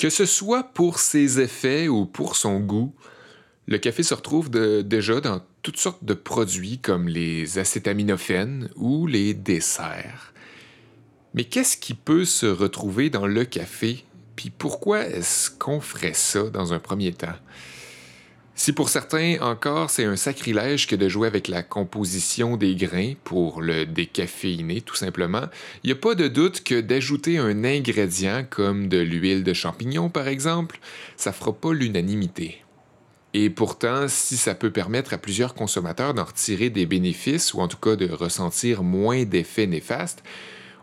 Que ce soit pour ses effets ou pour son goût, le café se retrouve déjà dans toutes sortes de produits comme les acétaminophènes ou les desserts. Mais qu'est-ce qui peut se retrouver dans le café? Puis pourquoi est-ce qu'on ferait ça dans un premier temps? Si pour certains encore c'est un sacrilège que de jouer avec la composition des grains pour le décaféiner tout simplement, il n'y a pas de doute que d'ajouter un ingrédient comme de l'huile de champignon par exemple, ça fera pas l'unanimité. Et pourtant, si ça peut permettre à plusieurs consommateurs d'en retirer des bénéfices ou en tout cas de ressentir moins d'effets néfastes,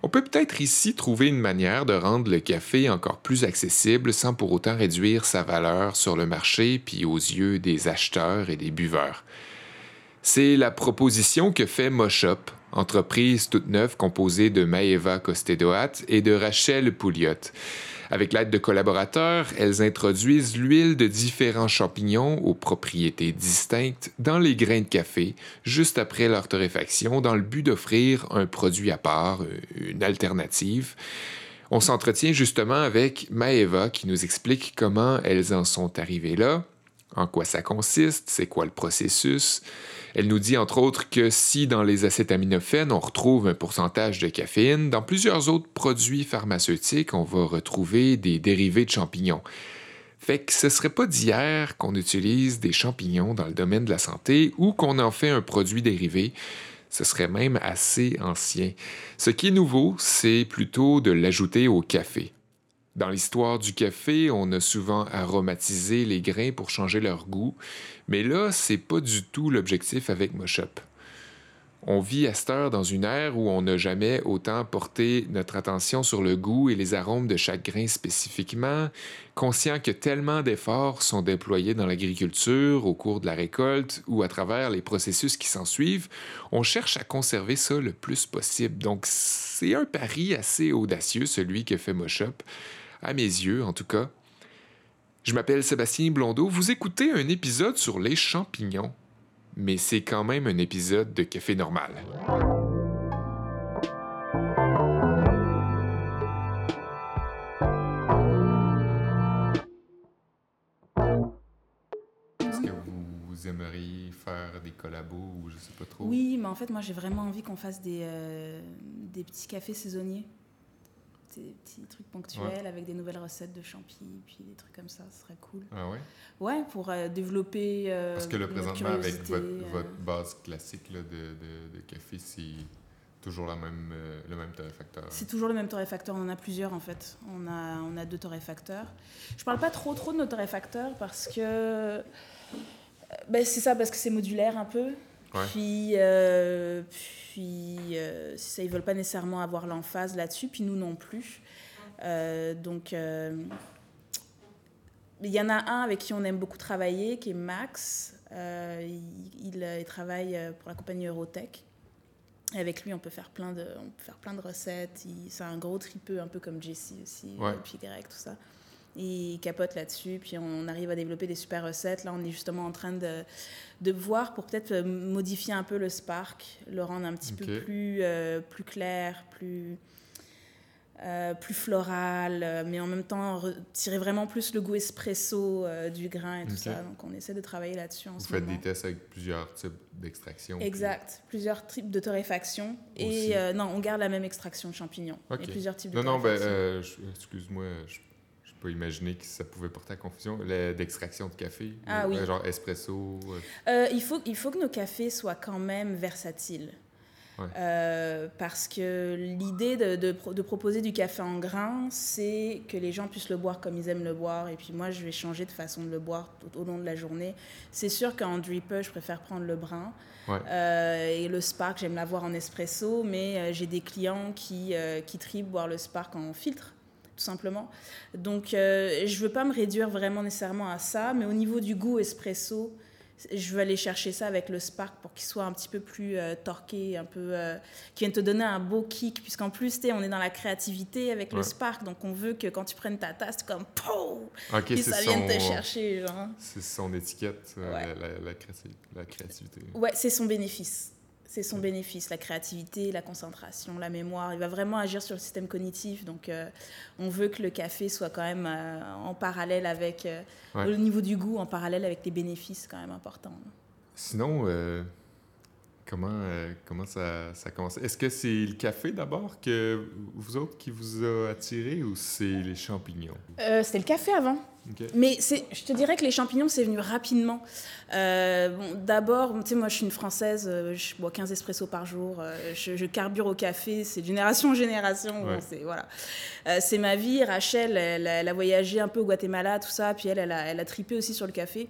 on peut peut-être ici trouver une manière de rendre le café encore plus accessible sans pour autant réduire sa valeur sur le marché puis aux yeux des acheteurs et des buveurs. C'est la proposition que fait Moshop, entreprise toute neuve composée de Maeva Costedoat et de Rachel Pouliot. Avec l'aide de collaborateurs, elles introduisent l'huile de différents champignons aux propriétés distinctes dans les grains de café juste après leur torréfaction dans le but d'offrir un produit à part, une alternative. On s'entretient justement avec Maeva qui nous explique comment elles en sont arrivées là, en quoi ça consiste, c'est quoi le processus. Elle nous dit entre autres que si dans les acétaminophènes on retrouve un pourcentage de caféine, dans plusieurs autres produits pharmaceutiques on va retrouver des dérivés de champignons. Fait que ce serait pas d'hier qu'on utilise des champignons dans le domaine de la santé ou qu'on en fait un produit dérivé. Ce serait même assez ancien. Ce qui est nouveau, c'est plutôt de l'ajouter au café. Dans l'histoire du café, on a souvent aromatisé les grains pour changer leur goût, mais là, c'est pas du tout l'objectif avec Moshop. On vit à cette heure dans une ère où on n'a jamais autant porté notre attention sur le goût et les arômes de chaque grain spécifiquement, conscient que tellement d'efforts sont déployés dans l'agriculture au cours de la récolte ou à travers les processus qui s'ensuivent, on cherche à conserver ça le plus possible. Donc c'est un pari assez audacieux, celui que fait Moshop, à mes yeux en tout cas. Je m'appelle Sébastien Blondeau, vous écoutez un épisode sur les champignons, mais c'est quand même un épisode de Café Normal. Est-ce que vous aimeriez faire des collabos ou je sais pas trop? Oui, mais en fait, moi j'ai vraiment envie qu'on fasse des, euh, des petits cafés saisonniers des petits trucs ponctuels avec des nouvelles recettes de champi, puis des trucs comme ça, ce serait cool. Ah ouais? Ouais, pour euh, développer. Euh, Parce que le présentement, avec votre, euh, votre, base classique là, de, de, de, café, c'est toujours la même, le même torréfacteur. C'est toujours le même torréfacteur. On en a plusieurs en fait. On a, on a deux torréfacteurs. Je parle pas trop trop de nos torréfacteurs parce que. Ben, c'est ça, parce que c'est modulaire un peu. Puis, euh, puis euh, ça, ils veulent pas nécessairement avoir l'emphase là-dessus, puis nous non plus. Euh, donc, il y en a un avec qui on aime beaucoup travailler, qui est Max. Il, il, travaille pour la compagnie Eurotech. Et avec lui, on peut faire plein de, on peut faire plein de recettes. C'est un gros tripeux, un peu comme Jessie aussi, et puis Greg, tout ça il capote là-dessus, puis on arrive à développer des super recettes. Là, on est justement en train de, de voir pour peut-être euh, modifier un peu le Spark, le rendre un petit peu plus, euh, plus clair, plus, euh, plus floral, mais en même temps tirer vraiment plus le goût espresso du grain et tout ça. Donc on essaie de travailler là-dessus en Vous faites des tests avec plusieurs types d'extraction. Exact, plusieurs types de torréfaction. Et non, on garde la même extraction de champignons. A plusieurs types de Non, non, ben, excuse-moi, je peux imaginer que ça pouvait porter à confusion. D'extraction de café, ah, oui. genre espresso. Euh. Euh, il, faut, il faut que nos cafés soient quand même versatiles. Euh, parce que l'idée de, de, proposer du café en grains, c'est que les gens puissent le boire comme ils aiment le boire. Et puis moi, je vais changer de façon de le boire tout au long de la journée. C'est sûr qu'en dripper, je préfère prendre le brun. et le Spark, j'aime l'avoir en espresso, mais j'ai des clients qui, qui tripent boire le Spark en filtre tout simplement. Donc, euh, je veux pas me réduire vraiment nécessairement à ça, mais au niveau du goût espresso, je veux aller chercher ça avec le Spark pour qu'il soit un petit peu plus euh, torqué, un peu, euh, qui vienne te donner un beau kick, puisqu'en plus, on est dans la créativité avec le Spark, donc on veut que quand tu prennes ta tasse, comme POU okay, ça vienne te chercher. C'est son étiquette, la, la, créativité. Ouais, c'est son bénéfice c'est son bénéfice, la créativité, la concentration, la mémoire. Il va vraiment agir sur le système cognitif. Donc, euh, on veut que le café soit quand même euh, en parallèle avec, euh, au niveau du goût, en parallèle avec les bénéfices quand même importants. Sinon, comment, comment ça, ça commence? Est-ce que c'est le café d'abord que vous autres qui vous a attiré ou c'est les champignons? C'était le café avant. Mais je te dirais que les champignons, c'est venu rapidement. Euh, bon, D'abord, tu sais, moi, je suis une Française, euh, je bois 15 espressos par jour, euh, je, carbure au café, c'est génération en génération. c'est voilà. c'est ma vie. Rachel, elle, a voyagé un peu au Guatemala, tout ça, puis elle, elle a, elle a tripé aussi sur le café.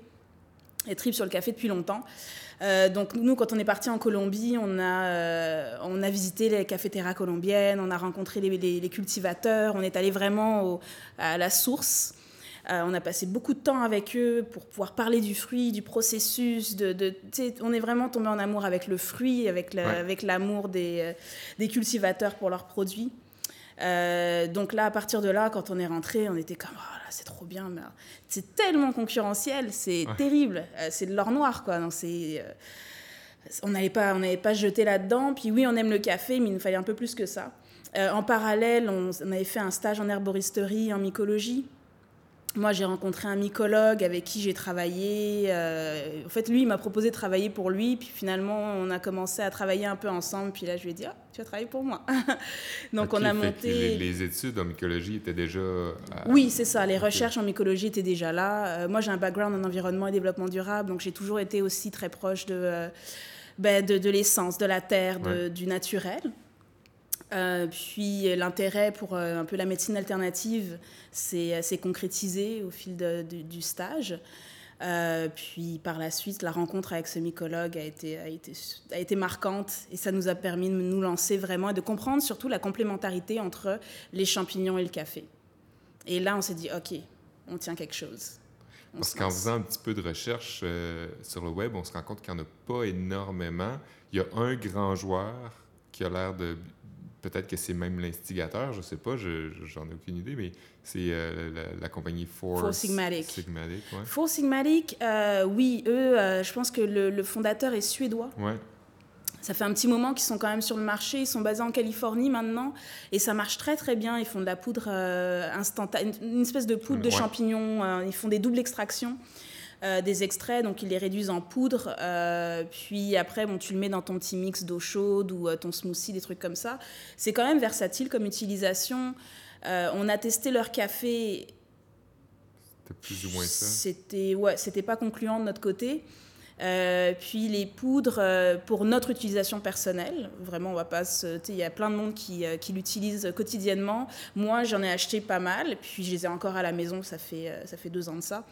Elle tripe sur le café depuis longtemps. donc nous, quand on est parti en Colombie, on a, on a visité les cafétéras colombiennes, on a rencontré les, les, cultivateurs, on est allé vraiment au, à la source. Euh, on a passé beaucoup de temps avec eux pour pouvoir parler du fruit, du processus. De, on est vraiment tombé en amour avec le fruit, avec l'amour des, euh, des, cultivateurs pour leurs produits. Euh, donc là, à partir de là, quand on est rentré, on était comme oh là, c'est trop bien, mais c'est tellement concurrentiel, c'est terrible, c'est de l'or noir quoi. Donc c'est on n'allait pas, on n'allait pas jeter là-dedans. Puis oui, on aime le café, mais il nous fallait un peu plus que ça. en parallèle, on, on, avait fait un stage en herboristerie, en mycologie. Moi, j'ai rencontré un mycologue avec qui j'ai travaillé. Euh, en fait, lui, il m'a proposé de travailler pour lui. Puis finalement, on a commencé à travailler un peu ensemble. Puis là, je lui ai dit, ah, tu vas travailler pour moi. Donc, on a monté. Les, études en mycologie étaient déjà. Oui, c'est ça. Les recherches en mycologie étaient déjà là. Euh, moi, j'ai un background en environnement et développement durable. Donc, j'ai toujours été aussi très proche de, euh, ben, de, l'essence, de la terre, du naturel. Euh, puis l'intérêt pour euh, un peu la médecine alternative s'est euh, concrétisé au fil du stage. puis par la suite, la rencontre avec ce mycologue a été, a, été, a été marquante et ça nous a permis de nous lancer vraiment et de comprendre surtout la complémentarité entre les champignons et le café. Et là, on s'est dit, OK, on tient quelque chose. Parce qu'en faisant un petit peu de recherche sur le web, on se rend compte qu'il n'y en a pas énormément. Il y a un grand joueur qui a l'air de peut-être que c'est même l'instigateur, je ne sais pas, j'en ai aucune idée, mais c'est euh, la, compagnie Four, Four Sigmatic. Sigmatic ouais. Four Sigmatic, euh, oui, eux, euh, je pense que le, fondateur est suédois. Ouais. Ça fait un petit moment qu'ils sont quand même sur le marché. Ils sont basés en Californie maintenant et ça marche très très bien. Ils font de la poudre instantanée, une espèce de poudre de champignons. ils font des doubles extractions. Euh, des extraits, donc ils les réduisent en poudre, euh, puis après, bon, tu le mets dans ton petit mix d'eau chaude ou euh, ton smoothie, des trucs comme ça. C'est quand même versatile comme utilisation. on a testé leur café. C'était plus ou moins ça. C'était ouais, c'était pas concluant de notre côté. Euh, puis les poudres euh, pour notre utilisation personnelle. Vraiment, on va pas Il y a plein de monde qui, euh, qui l'utilise quotidiennement. Moi, j'en ai acheté pas mal. Puis je les ai encore à la maison. Ça fait, ça fait deux ans de ça.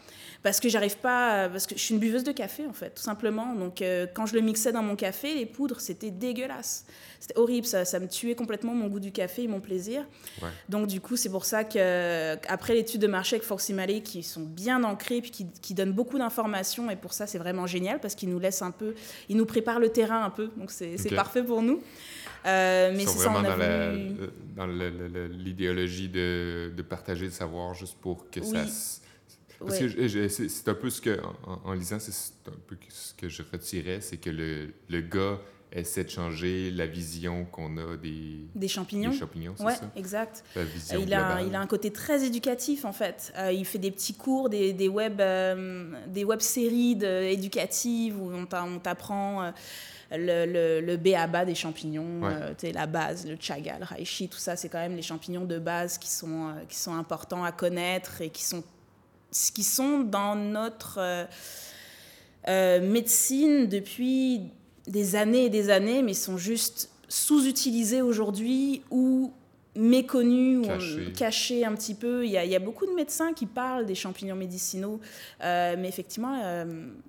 Parce que j'arrive pas. Parce que je suis une buveuse de café, en fait, tout simplement. Donc, quand je le mixais dans mon café, les poudres, c'était dégueulasse. C'était horrible. Ça, ça me tuait complètement mon goût du café et mon plaisir. Donc, du coup, c'est pour ça qu'après l'étude de marché avec Forcimale, qui sont bien ancrés, puis qui, qui donnent beaucoup d'informations, et pour ça, c'est vraiment génial parce qu'il nous laisse un peu, il nous prépare le terrain un peu, donc c'est parfait pour nous. Euh, mais c'est vraiment dans, l'idéologie de, de, partager le savoir juste pour que ça. Parce que c'est un peu ce que, en, lisant, c'est un peu ce que je retirais, c'est que le, le gars essaie de changer la vision qu'on a des, des champignons. Des champignons, ouais, ça? exact. Euh, il, a, il a un côté très éducatif, en fait. Euh, il fait des petits cours, des, des web, euh, des web séries éducatives où on t'apprend le, le, le B.A.B.A. des champignons, la base, le chaga, le reishi, tout ça, c'est quand même les champignons de base qui sont, qui sont importants à connaître et qui sont, qui sont dans notre médecine depuis des années et des années, mais sont juste sous-utilisés aujourd'hui ou méconnus ou cachés un petit peu. Il y, a, beaucoup de médecins qui parlent des champignons médicinaux, euh, mais effectivement, euh,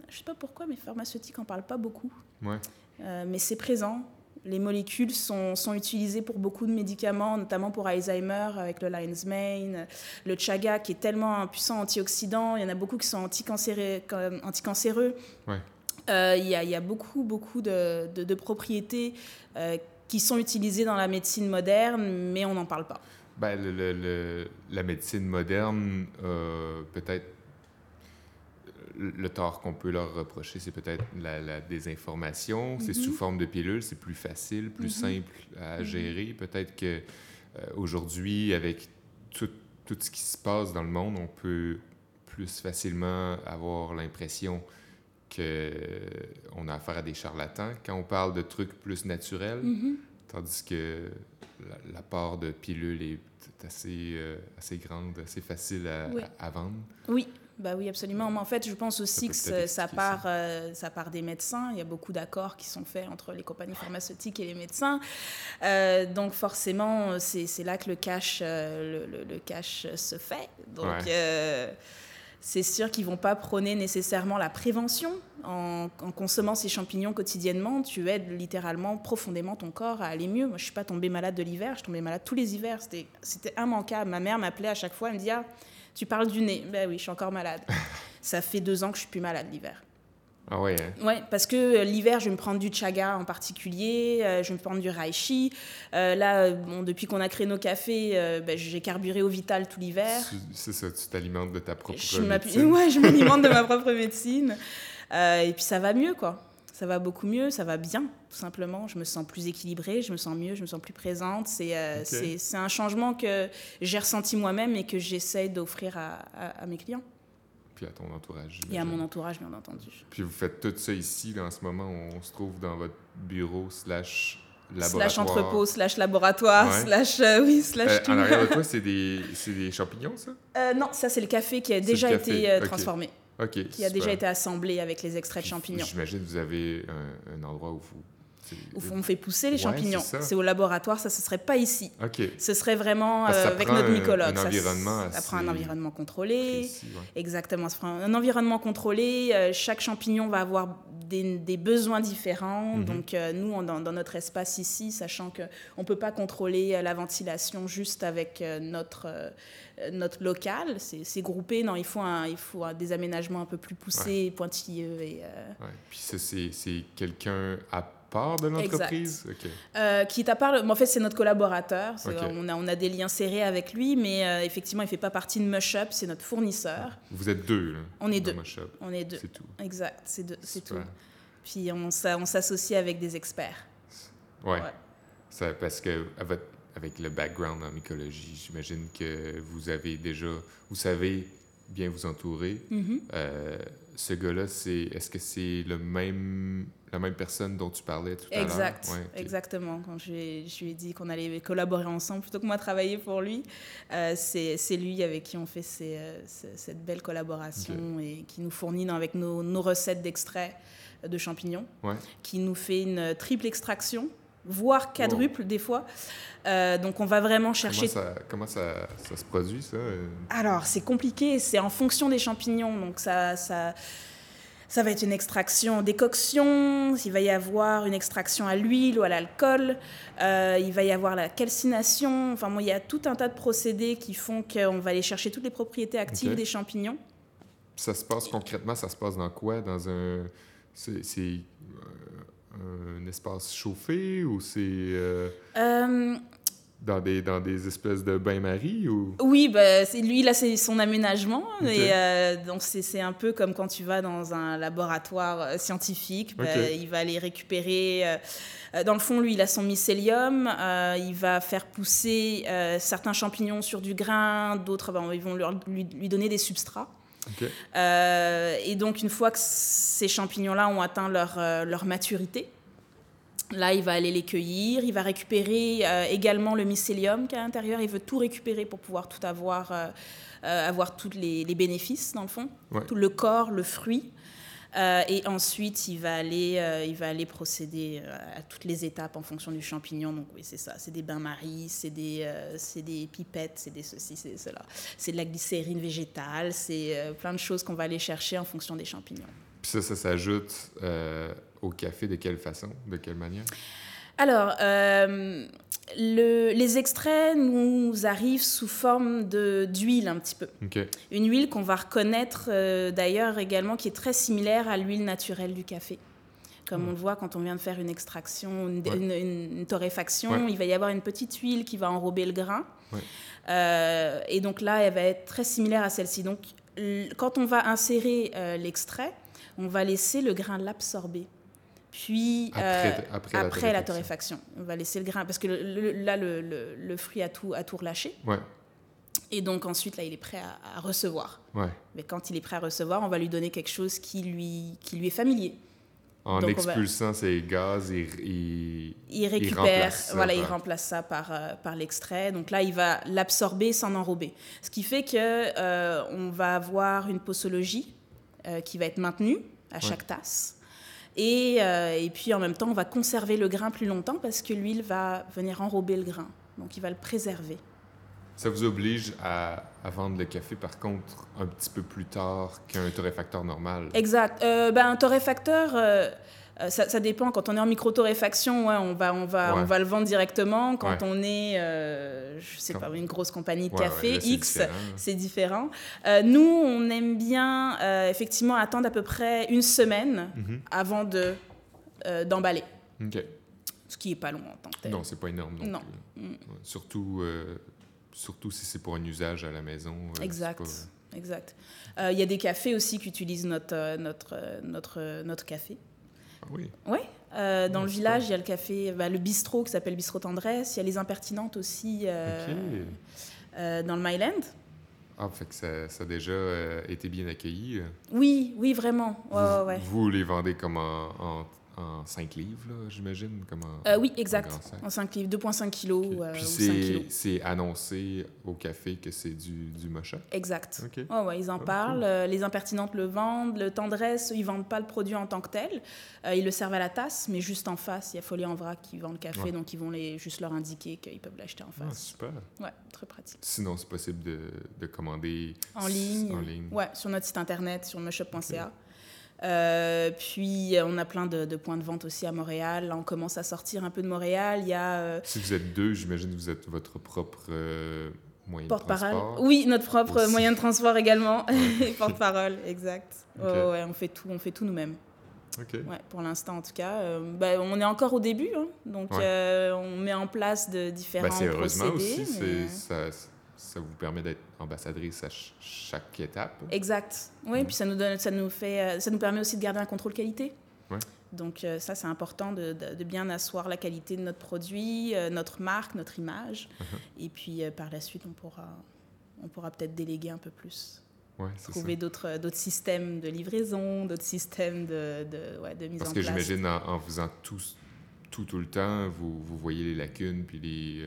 je ne sais pas pourquoi, mais pharmaceutiques n'en parlent pas beaucoup. Euh, mais c'est présent. Les molécules sont, sont, utilisées pour beaucoup de médicaments, notamment pour Alzheimer avec le Lion's Mane, le chaga qui est tellement un puissant antioxydant. Il y en a beaucoup qui sont anticancéreux. anticancéreux. Ouais. Euh, il y, y, a beaucoup, beaucoup de, de, propriétés euh, qui sont utilisées dans la médecine moderne, mais on n'en parle pas. Ben, le, le, la médecine moderne, peut-être le tort qu'on peut leur reprocher, c'est peut-être la, désinformation. C'est sous mhm. forme de pilule, c'est plus facile, plus mhm. simple à mhm. gérer. Peut-être que euh, aujourd'hui, avec tout, tout, ce qui se passe dans le monde, on peut plus facilement avoir l'impression qu'on a affaire à des charlatans quand on parle de trucs plus naturels, tandis que la, part de pilules est assez, euh, assez grande, assez facile à, à vendre. Oui, bah oui, absolument. Mais en fait, je pense aussi que ça part, euh, ça part des médecins. Il y a beaucoup d'accords qui sont faits entre les compagnies pharmaceutiques et les médecins. Euh, donc forcément, c'est là que le cash, euh, le, le, cash se fait. Donc c'est sûr qu'ils vont pas prôner nécessairement la prévention. En, en, consommant ces champignons quotidiennement, tu aides littéralement profondément ton corps à aller mieux. Moi, je suis pas tombée malade de l'hiver, je tombais malade tous les hivers. C'était immanquable. Ma mère m'appelait à chaque fois, elle me dit ah, tu parles du nez. Ben oui, je suis encore malade. ça fait deux ans que je suis plus malade l'hiver. Ah ouais. Ouais, parce que euh, l'hiver, je vais me prendre du chaga en particulier, euh, je vais me prendre du reishi. Euh, là, bon, depuis qu'on a créé nos cafés, ben, j'ai carburé au vital tout l'hiver. C'est ça, tu t'alimentes de ta propre je médecine. Ouais, je m'alimente de ma propre médecine. et puis ça va mieux, quoi ça va beaucoup mieux, ça va bien, tout simplement. Je me sens plus équilibrée, je me sens mieux, je me sens plus présente. C'est euh, c'est un changement que j'ai ressenti moi-même et que j'essaie d'offrir à, à, mes clients. Puis à ton entourage. Et à mon entourage, bien entendu. Puis vous faites tout ça ici, en ce moment, on se trouve dans votre bureau slash laboratoire. Slash entrepôt, slash laboratoire, slash, euh, oui, slash euh, tout. En arrière de toi, c'est des, des, champignons, ça? non, ça, c'est le café qui a déjà été transformé qui a déjà été assemblé avec les extraits de champignons. J'imagine que vous avez un, endroit où vous où on fait pousser les champignons. c'est au laboratoire, ça ne serait pas ici. Ce serait vraiment euh, avec notre mycologue. Un, environnement ça, prend un environnement contrôlé. Exactement, ça prend un environnement contrôlé. Euh, chaque champignon va avoir des, des besoins différents. Mhm. Donc euh, nous, dans, dans, notre espace ici, sachant qu'on ne peut pas contrôler la ventilation juste avec notre notre local, c'est groupé. Non, il faut, un, il faut des aménagements un peu plus poussés, pointilleux. Et, euh, Puis ça, c'est quelqu'un à part de l'entreprise? Euh, Qui est à part, en fait, c'est notre collaborateur. On, a, on a des liens serrés avec lui, mais effectivement, il ne fait pas partie de Mushup, c'est notre fournisseur. Vous êtes deux, là, On est deux. On est deux. C'est tout. Exact, c'est tout. Puis on, on s'associe avec des experts. Ouais. Ça, parce que votre avec le background en mycologie, j'imagine que vous avez déjà, vous savez bien vous entourer. Mm-hmm. Euh, ce gars-là, c'est, est-ce que c'est le même, la même personne dont tu parlais tout à l'heure? Exact, exactement. Quand je, lui ai dit qu'on allait collaborer ensemble plutôt que moi travailler pour lui, euh, c'est, lui avec qui on fait euh, cette belle collaboration et qui nous fournit avec nos, nos recettes d'extraits de champignons, qui nous fait une triple extraction voire quadruple des fois. Euh, donc on va vraiment chercher. Comment ça, ça, se produit ça Alors c'est compliqué, c'est en fonction des champignons. Donc ça, ça, ça va être une extraction décoction, il va y avoir une extraction à l'huile ou à l'alcool, euh, il va y avoir la calcination. Enfin il y a tout un tas de procédés qui font qu'on va aller chercher toutes les propriétés actives des champignons. Ça se passe concrètement, ça se passe dans quoi? Dans un. C'est un espace chauffé ou c'est euh, euh, dans, des, dans des espèces de bains-maries ou... Oui, bah, lui, là, c'est son aménagement. Et, euh, donc, c'est un peu comme quand tu vas dans un laboratoire scientifique. Bah, il va aller récupérer... dans le fond, lui, il a son mycélium. il va faire pousser certains champignons sur du grain. D'autres, bah, ils vont lui, lui, donner des substrats. Euh, et donc, une fois que ces champignons-là ont atteint leur, euh, leur, maturité, là, il va aller les cueillir. Il va récupérer euh, également le mycélium qui est à l'intérieur. Il veut tout récupérer pour pouvoir tout avoir, avoir tous les, les, bénéfices, dans le fond. Tout le corps, le fruit. Euh, et ensuite, il va aller, euh, il va aller procéder euh, à toutes les étapes en fonction du champignon. Donc oui, c'est ça. C'est des bains-maries, c'est des, c'est des pipettes, c'est des ceci, c'est cela. C'est de la glycérine végétale, c'est plein de choses qu'on va aller chercher en fonction des champignons. Puis ça, ça s'ajoute au café de quelle façon, de quelle manière? Alors, euh, les extraits nous arrivent sous forme d'huile un petit peu. Une huile qu'on va reconnaître euh, d'ailleurs également qui est très similaire à l'huile naturelle du café. Comme hmm. on le voit quand on vient de faire une extraction, une, torréfaction, il va y avoir une petite huile qui va enrober le grain. Euh, et donc là, elle va être très similaire à celle-ci. Donc quand on va insérer l'extrait, on va laisser le grain l'absorber. Puis, après, la, torréfaction. on va laisser le grain, parce que là, le, fruit a tout, a tout relâché. Ouais. Et donc ensuite, là, il est prêt à, recevoir. Mais quand il est prêt à recevoir, on va lui donner quelque chose qui lui, qui lui est familier. En expulsant ces gaz, il, il, récupère, il voilà, il remplace ça par, euh, par l'extrait. Donc là, il va l'absorber sans enrober. Ce qui fait que euh, on va avoir une posologie euh, qui va être maintenue à chaque tasse. Et, et, puis en même temps, on va conserver le grain plus longtemps parce que l'huile va venir enrober le grain. Donc il va le préserver. Ça vous oblige à, vendre le café, par contre, un petit peu plus tard qu'un torréfacteur normal? Exact. Euh, ben, un torréfacteur, euh, euh, ça, dépend. Quand on est en micro-torréfaction, ouais, on, va, on, va, on va le vendre directement. Quand on est, je sais pas, une grosse compagnie de café, X, c'est différent. nous, on aime bien, effectivement, attendre à peu près une semaine mhm. avant de d'emballer. Ce qui est pas long en tant que tel. Non, c'est pas énorme non, non. Surtout surtout si c'est pour un usage à la maison. Euh, exact. Exact. Euh, il y a des cafés aussi qui utilisent notre, euh, notre, notre, notre café. Oui. Oui. dans le village, il y a le café, bah, le bistrot qui s'appelle Bistrot Tendresse. Il y a les impertinentes aussi dans le Myland. Ah, fait que ça, ça a déjà été bien accueilli. Oui, oui, vraiment. Ouais, vous, ouais. vous, les vendez comme en, en en 5 livres, j'imagine? Comme euh, oui, exact. En 5 livres, 2,5 kilos. Euh, Puis c'est annoncé au café que c'est du, du mocha? Exact. ouais, ils en ah, parlent. Euh, les impertinentes le vendent. Le tendresse, ils ne vendent pas le produit en tant que tel. ils le servent à la tasse, mais juste en face, il y a Folie en vrac qui vend le café, donc ils vont les, juste leur indiquer qu'ils peuvent l'acheter en face. Ah, super. Ouais, très pratique. Sinon, c'est possible de, de, commander en ligne. En ligne. Ouais, sur notre site internet, sur moshop.ca. Euh, puis on a plein de, points de vente aussi à Montréal. Là, on commence à sortir un peu de Montréal. Il y a, euh, Si vous êtes deux, j'imagine que vous êtes votre propre euh, moyen de transport. Oui, notre propre moyen de transport également. Porte-parole, exact. ouais, on fait tout, on fait tout nous-mêmes. Ouais, pour l'instant, en tout cas. Bah, on est encore au début, hein. donc on met en place de différents bah, procédés. Heureusement aussi, ça, ça vous permet d'être ambassadrice à chaque étape? Exact. Oui, puis ça nous, donne, ça, nous fait, euh, ça nous permet aussi de garder un contrôle qualité. Ouais. Donc euh, ça, c'est important de, de, bien asseoir la qualité de notre produit, euh, notre marque, notre image. Uh-huh. Et puis par la suite, on pourra, on pourra peut-être déléguer un peu plus. Ouais, trouver d'autres d'autres systèmes de livraison, d'autres systèmes de, de, ouais, de mise en place. Parce que j'imagine en, en, faisant tout, tout, tout le temps, vous, vous voyez les lacunes puis les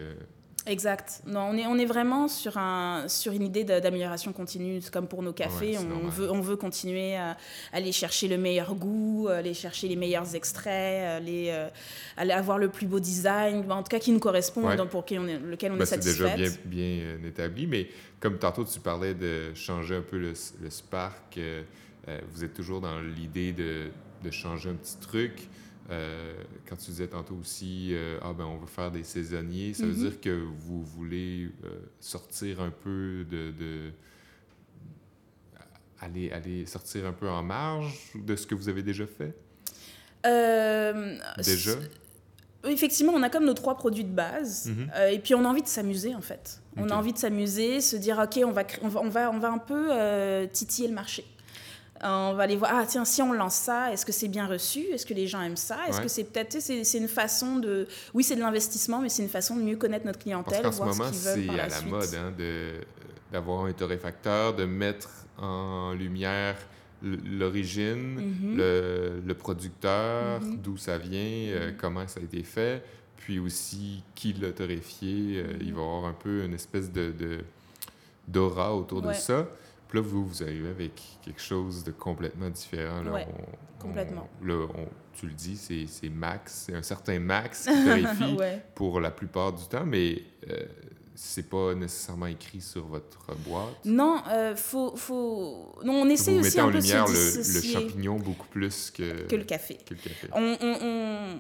Exact. Non, on est, on est vraiment sur, un, sur une idée d'amélioration continue. comme pour nos cafés, on, veut, on veut continuer à aller chercher le meilleur goût, aller chercher les meilleurs extraits, aller, euh, aller avoir le plus beau design, en tout cas qui nous correspond, donc pour lequel on est, lequel on est satisfait. C'est déjà bien, bien euh, établi, mais comme tantôt tu parlais de changer un peu le, le spark, euh, vous êtes toujours dans l'idée de, de changer un petit truc. Euh, quand tu disais tantôt aussi, euh, ah ben on veut faire des saisonniers, ça veut mm-hmm. dire que vous voulez euh, sortir un peu de, de aller, aller sortir un peu en marge de ce que vous avez déjà fait? déjà? Effectivement, on a comme nos trois produits de base, mm-hmm. et puis on a envie de s'amuser en fait. On a envie de s'amuser, se dire ok, on va, on va, on va un peu titiller le marché. On va aller voir, ah tiens, si on lance ça, est-ce que c'est bien reçu? Est-ce que les gens aiment ça? Est-ce que c'est peut-être, c'est une façon de, oui, c'est de l'investissement, mais c'est une façon de mieux connaître notre clientèle. Parce qu'en ce moment, c'est à la, mode hein, d'avoir un torréfacteur, de mettre en lumière l'origine, mm-hmm. le, le, producteur, mm-hmm. d'où ça vient, euh, mm-hmm. comment ça a été fait, puis aussi qui l'a torréfié. Euh, il va y avoir un peu une espèce de d'aura autour de ça. Puis là, vous, vous arrivez avec quelque chose de complètement différent. Là, complètement. là, tu le dis, c'est max, c'est un certain max qui vérifie pour la plupart du temps, mais euh, c'est pas nécessairement écrit sur votre boîte. Non, euh, faut, faut... Non, on essaie vous aussi un en lumière le, le, champignon beaucoup plus que, que le café. Que le café. On, on,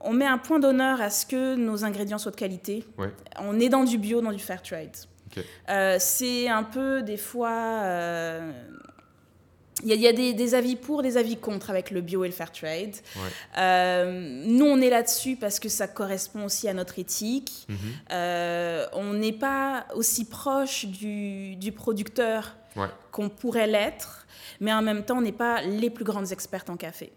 on, met un point d'honneur à ce que nos ingrédients soient de qualité. On est dans du bio, dans du fair trade. Euh, c'est un peu des fois. Euh, il y a, des, avis pour, des avis contre avec le bio et le fair trade. Euh, nous, on est là-dessus parce que ça correspond aussi à notre éthique. Mhm. on n'est pas aussi proche du, du producteur qu'on pourrait l'être, mais en même temps, on n'est pas les plus grandes expertes en café.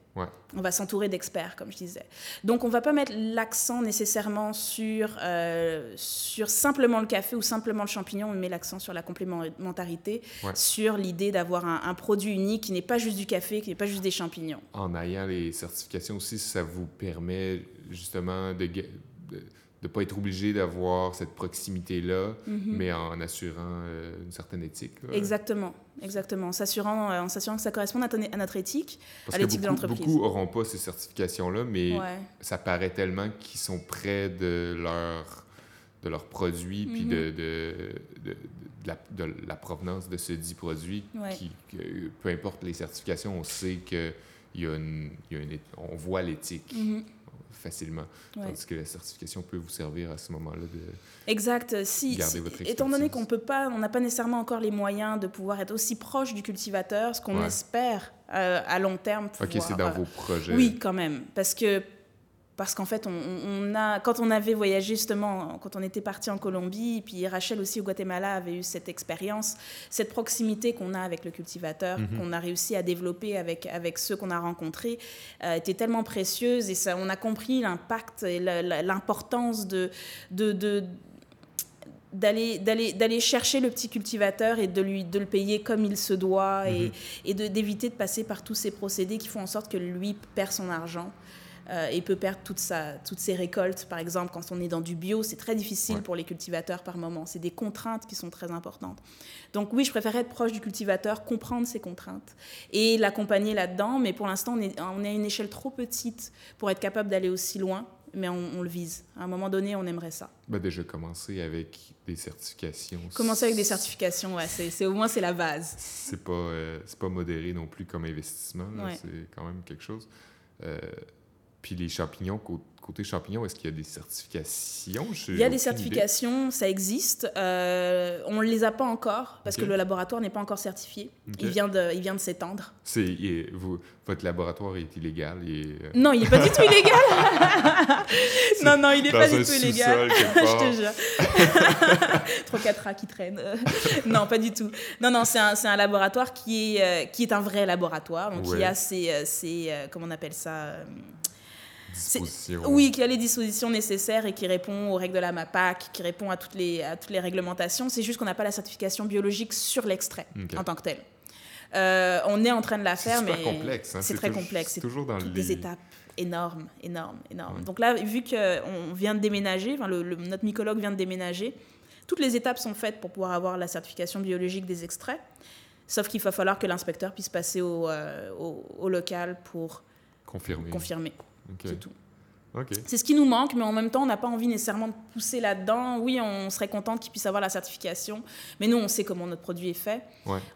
On va s'entourer d'experts, comme je disais. Donc, on ne va pas mettre l'accent nécessairement sur, euh, sur simplement le café ou simplement le champignon, on met l'accent sur la complémentarité, sur l'idée d'avoir un, produit unique qui n'est pas juste du café, qui n'est pas juste des champignons. En ayant les certifications aussi, ça vous permet justement de de ne pas être obligé d'avoir cette proximité-là, mhm. mais en assurant euh, une certaine éthique. Exactement, exactement. En s'assurant, euh, en s'assurant que ça corresponde à, notre éthique, à l'éthique de l'entreprise. Beaucoup n'auront pas ces certifications-là, mais ça paraît tellement qu'ils sont près de leur, de leurs produits, puis de, mhm. de, de, la, de, la, provenance de ce dit produit, qui, peu importe les certifications, on sait que y a une, y a une, on voit l'éthique. Mhm facilement. Tandis que la certification peut vous servir à ce moment-là de exact. Si, garder votre Étant donné qu'on peut pas, on n'a pas nécessairement encore les moyens de pouvoir être aussi proche du cultivateur, ce qu'on espère euh, à long terme. Pouvoir, ok, c'est dans vos projets. Oui, quand même, parce que parce qu'en fait, on, a, quand on avait voyagé justement, quand on était parti en Colombie, puis Rachel aussi au Guatemala avait eu cette expérience, cette proximité qu'on a avec le cultivateur, mhm. qu'on a réussi à développer avec, avec ceux qu'on a rencontrés, euh, était tellement précieuse et ça, on a compris l'impact et l'importance de, de, d'aller chercher le petit cultivateur et de lui de le payer comme il se doit et, mhm. et d'éviter de passer par tous ces procédés qui font en sorte que lui perd son argent euh, et peut perdre toute sa, toutes ses récoltes. Par exemple, quand on est dans du bio, c'est très difficile pour les cultivateurs par moment. C'est des contraintes qui sont très importantes. Donc oui, je préférerais être proche du cultivateur, comprendre ses contraintes et l'accompagner là-dedans. Mais pour l'instant, on est, on est à une échelle trop petite pour être capable d'aller aussi loin mais on, le vise. À un moment donné, on aimerait ça. Ben déjà commencer avec des certifications. Commencer avec des certifications, ouais, c'est au moins c'est la base. C'est pas euh, c'est pas modéré non plus comme investissement, c'est quand même quelque chose. Euh, puis les champignons, côté champignons, est-ce qu'il y a des certifications? Il y a des certifications, ça existe. Euh, on ne les a pas encore parce que le laboratoire n'est pas encore certifié. Il vient de, il vient de s'étendre. votre laboratoire est illégal? Euh, non, il n'est pas du tout illégal. non, non, il n'est pas du tout illégal. Je te jure. Trois, quatre rats qui traînent. non, pas du tout. Non, non, c'est un, un, laboratoire qui est, euh, qui est un vrai laboratoire. Donc, il y a ces, ces comment on appelle ça oui, qui a les dispositions nécessaires et qui répond aux règles de la MAPAC, qui répond à toutes les, à toutes les réglementations. C'est juste qu'on n'a pas la certification biologique sur l'extrait en tant que tel. Euh, on est en train de la faire, mais complexe, hein. c'est très complexe. C'est toujours dans des étapes énormes, énormes, énormes. Donc là, vu qu'on vient de déménager, enfin, le, notre mycologue vient de déménager, toutes les étapes sont faites pour pouvoir avoir la certification biologique des extraits, sauf qu'il va falloir que l'inspecteur puisse passer au, euh, au, local pour confirmer. confirmer. C'est tout. C'est ce qui nous manque, mais en même temps, on n'a pas envie nécessairement de pousser là-dedans. Oui, on serait content qu'il puisse avoir la certification, mais nous, on sait comment notre produit est fait.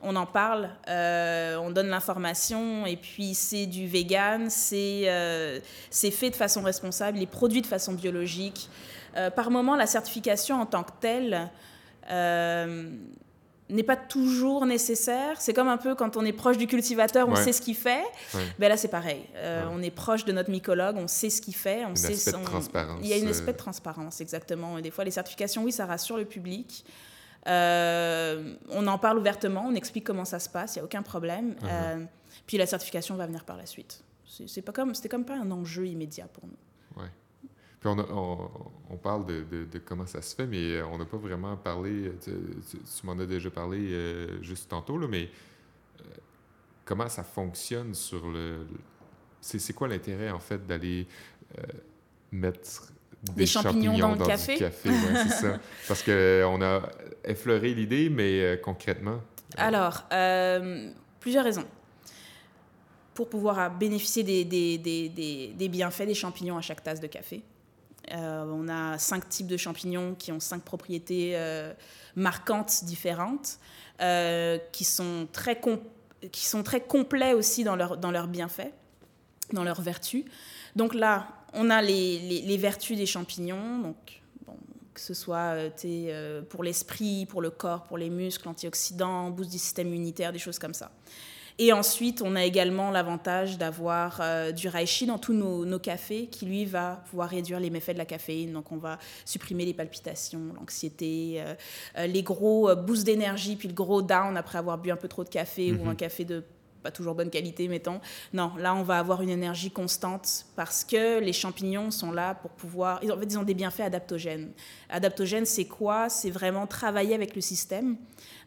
On en parle, euh, on donne l'information, et puis c'est du vegan, euh, c'est fait de façon responsable, les produits de façon biologique. Euh, par moment, la certification en tant que telle n'est pas toujours nécessaire. C'est comme un peu quand on est proche du cultivateur, on sait ce qu'il fait. Ben là, c'est pareil. Euh, on est proche de notre mycologue, on sait ce qu'il fait. On sait son... Il y a une euh. espèce de transparence, exactement. Et des fois, les certifications, oui, ça rassure le public. Euh, on en parle ouvertement, on explique comment ça se passe, il n'y a aucun problème. Uh-huh. puis la certification va venir par la suite. C'est pas comme, c'était comme pas un enjeu immédiat pour nous. Puis on, on, parle de, de, comment ça se fait, mais euh, on n'a pas vraiment parlé, tu, m'en as déjà parlé euh, juste tantôt, là, mais euh, comment ça fonctionne sur le... C'est quoi l'intérêt, en fait, d'aller mettre des, champignons, dans, le café? café c'est ça. Parce qu'on a effleuré l'idée, mais concrètement... Alors, plusieurs raisons pour pouvoir bénéficier des, des, des, des, bienfaits des champignons à chaque tasse de café. Euh, on a cinq types de champignons qui ont cinq propriétés euh, marquantes différentes, euh, qui, sont très qui sont très complets aussi dans leurs dans leur bienfaits, dans leurs vertus. Donc là, on a les, les, vertus des champignons, donc que ce soit pour l'esprit, pour le corps, pour les muscles, antioxydants, boost du système immunitaire, des choses comme ça. Et ensuite, on a également l'avantage d'avoir euh, du reishi dans tous nos, cafés qui, lui, va pouvoir réduire les méfaits de la caféine. Donc, on va supprimer les palpitations, l'anxiété, euh, euh, les gros boosts d'énergie, puis le gros down après avoir bu un peu trop de café ou mhm. un café de pas toujours bonne qualité, mettons. Non, là, on va avoir une énergie constante parce que les champignons sont là pour pouvoir... En fait, ils ont des bienfaits adaptogènes. Adaptogène, c'est quoi? C'est vraiment travailler avec le système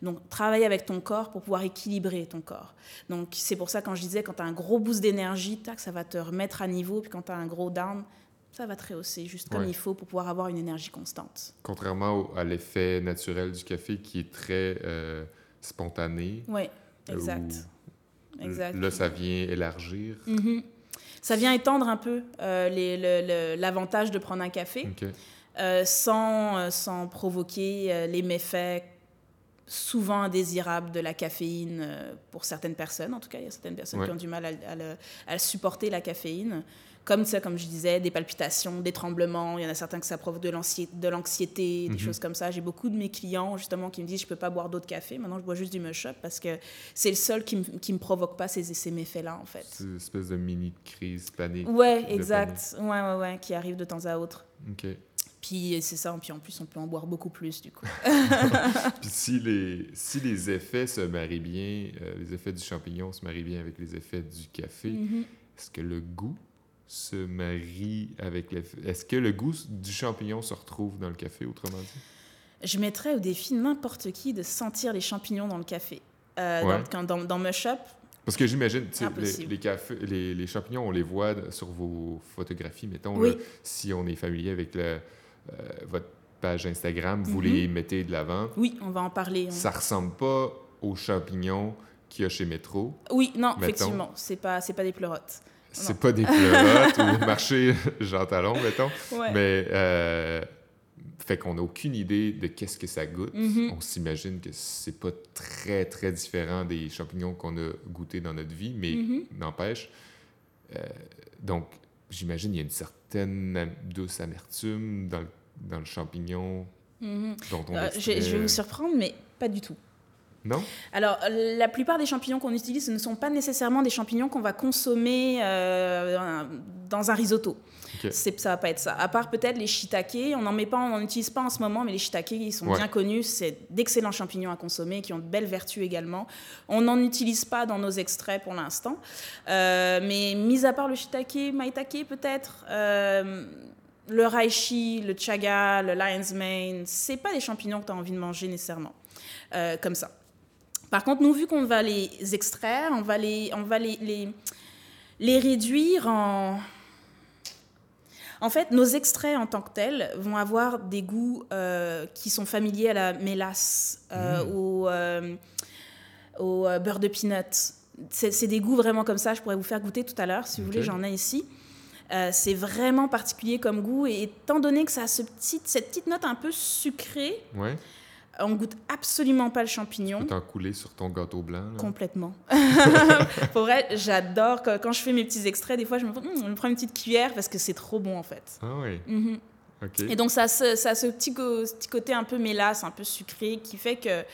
donc, travailler avec ton corps pour pouvoir équilibrer ton corps. Donc, c'est pour ça, quand je disais, quand tu as un gros boost d'énergie, ça va te remettre à niveau. Puis quand tu as un gros down, ça va te rehausser juste comme il faut pour pouvoir avoir une énergie constante. Contrairement à l'effet naturel du café qui est très euh, spontané. Oui, exact. Exact. Là, ça vient élargir. Mm-hmm. Ça vient étendre un peu euh, l'avantage de prendre un café euh, sans, sans provoquer les méfaits souvent indésirable de la caféine euh, pour certaines personnes. En tout cas, il y a certaines personnes qui ont du mal à, supporter la caféine. Comme ça, comme je disais, des palpitations, des tremblements. Il y en a certains que ça provoque de l'anxiété, des mhm. choses comme ça. J'ai beaucoup de mes clients, justement, qui me disent, je ne peux pas boire d'autres café. Maintenant, je bois juste du Mush parce que c'est le seul qui ne me provoque pas ces, ces méfaits-là, en fait. C'est une espèce de mini crise panique. Ouais, exact. Ouais, ouais, ouais, qui arrive de temps à autre. OK. Puis c'est ça, puis en plus, on peut en boire beaucoup plus, du coup. puis si les, si les effets se marient bien, euh, les effets du champignon se marient bien avec les effets du café, mm-hmm. est-ce que le goût se marie avec l'effet... Est-ce que le goût du champignon se retrouve dans le café, autrement dit? Je mettrais au défi n'importe qui de sentir les champignons dans le café. Euh, dans, dans, dans Mush Up, parce que j'imagine, les, les, les, les, champignons, on les voit sur vos photographies, mettons, si on est familier avec le, euh, votre page Instagram, vous les mhm. mettez de l'avant. Oui, on va en parler. Ça ressemble pas aux champignons qu'il y a chez Métro. Oui, non, effectivement, c'est pas pas des pleurotes. C'est pas des pleurotes ou marché Jean Talon, mettons. Mais euh, fait qu'on n'a aucune idée de qu'est-ce que ça goûte. Mhm. On s'imagine que c'est pas très très différent des champignons qu'on a goûtés dans notre vie, mais mhm. n'empêche. Euh, donc j'imagine qu'il y a une certaine douce amertume dans le, dans le champignon mhm. dont on euh, je, vais vous surprendre, mais pas du tout. Non Alors, la plupart des champignons qu'on utilise, ce ne sont pas nécessairement des champignons qu'on va consommer euh, dans un risotto. C'est, ça va pas être ça. À part peut-être les shiitake, on n'en met pas, on n'utilise pas en ce moment, mais les shiitake, ils sont bien connus. C'est d'excellents champignons à consommer, qui ont de belles vertus également. On n'en utilise pas dans nos extraits pour l'instant. Euh, mais mis à part le shiitake, maitake peut-être. Euh, le reishi, le chaga, le lion's mane, c'est pas des champignons que tu as envie de manger nécessairement, comme ça. Par contre, nous, vu qu'on va les extraire, on va les, on va les, les, les réduire en, en fait, nos extraits en tant que tels vont avoir des goûts euh, qui sont familiers à la mélasse, euh, mmh. au, euh, au beurre de peanut. C'est des goûts vraiment comme ça. Je pourrais vous faire goûter tout à l'heure, si vous voulez, j'en ai ici. c'est vraiment particulier comme goût. Et étant donné que ça a ce petit, cette petite note un peu sucrée, ouais. On goûte absolument pas le champignon. Tu couler sur ton gâteau blanc. Complètement. Pour vrai, j'adore. Quand, je fais mes petits extraits, des fois, je me, me prends une petite cuillère parce que c'est trop bon, en fait. Ah oui. Mhm. Et donc, ça, ça, a ce petit, petit, côté un peu mélasse, un peu sucré, qui fait que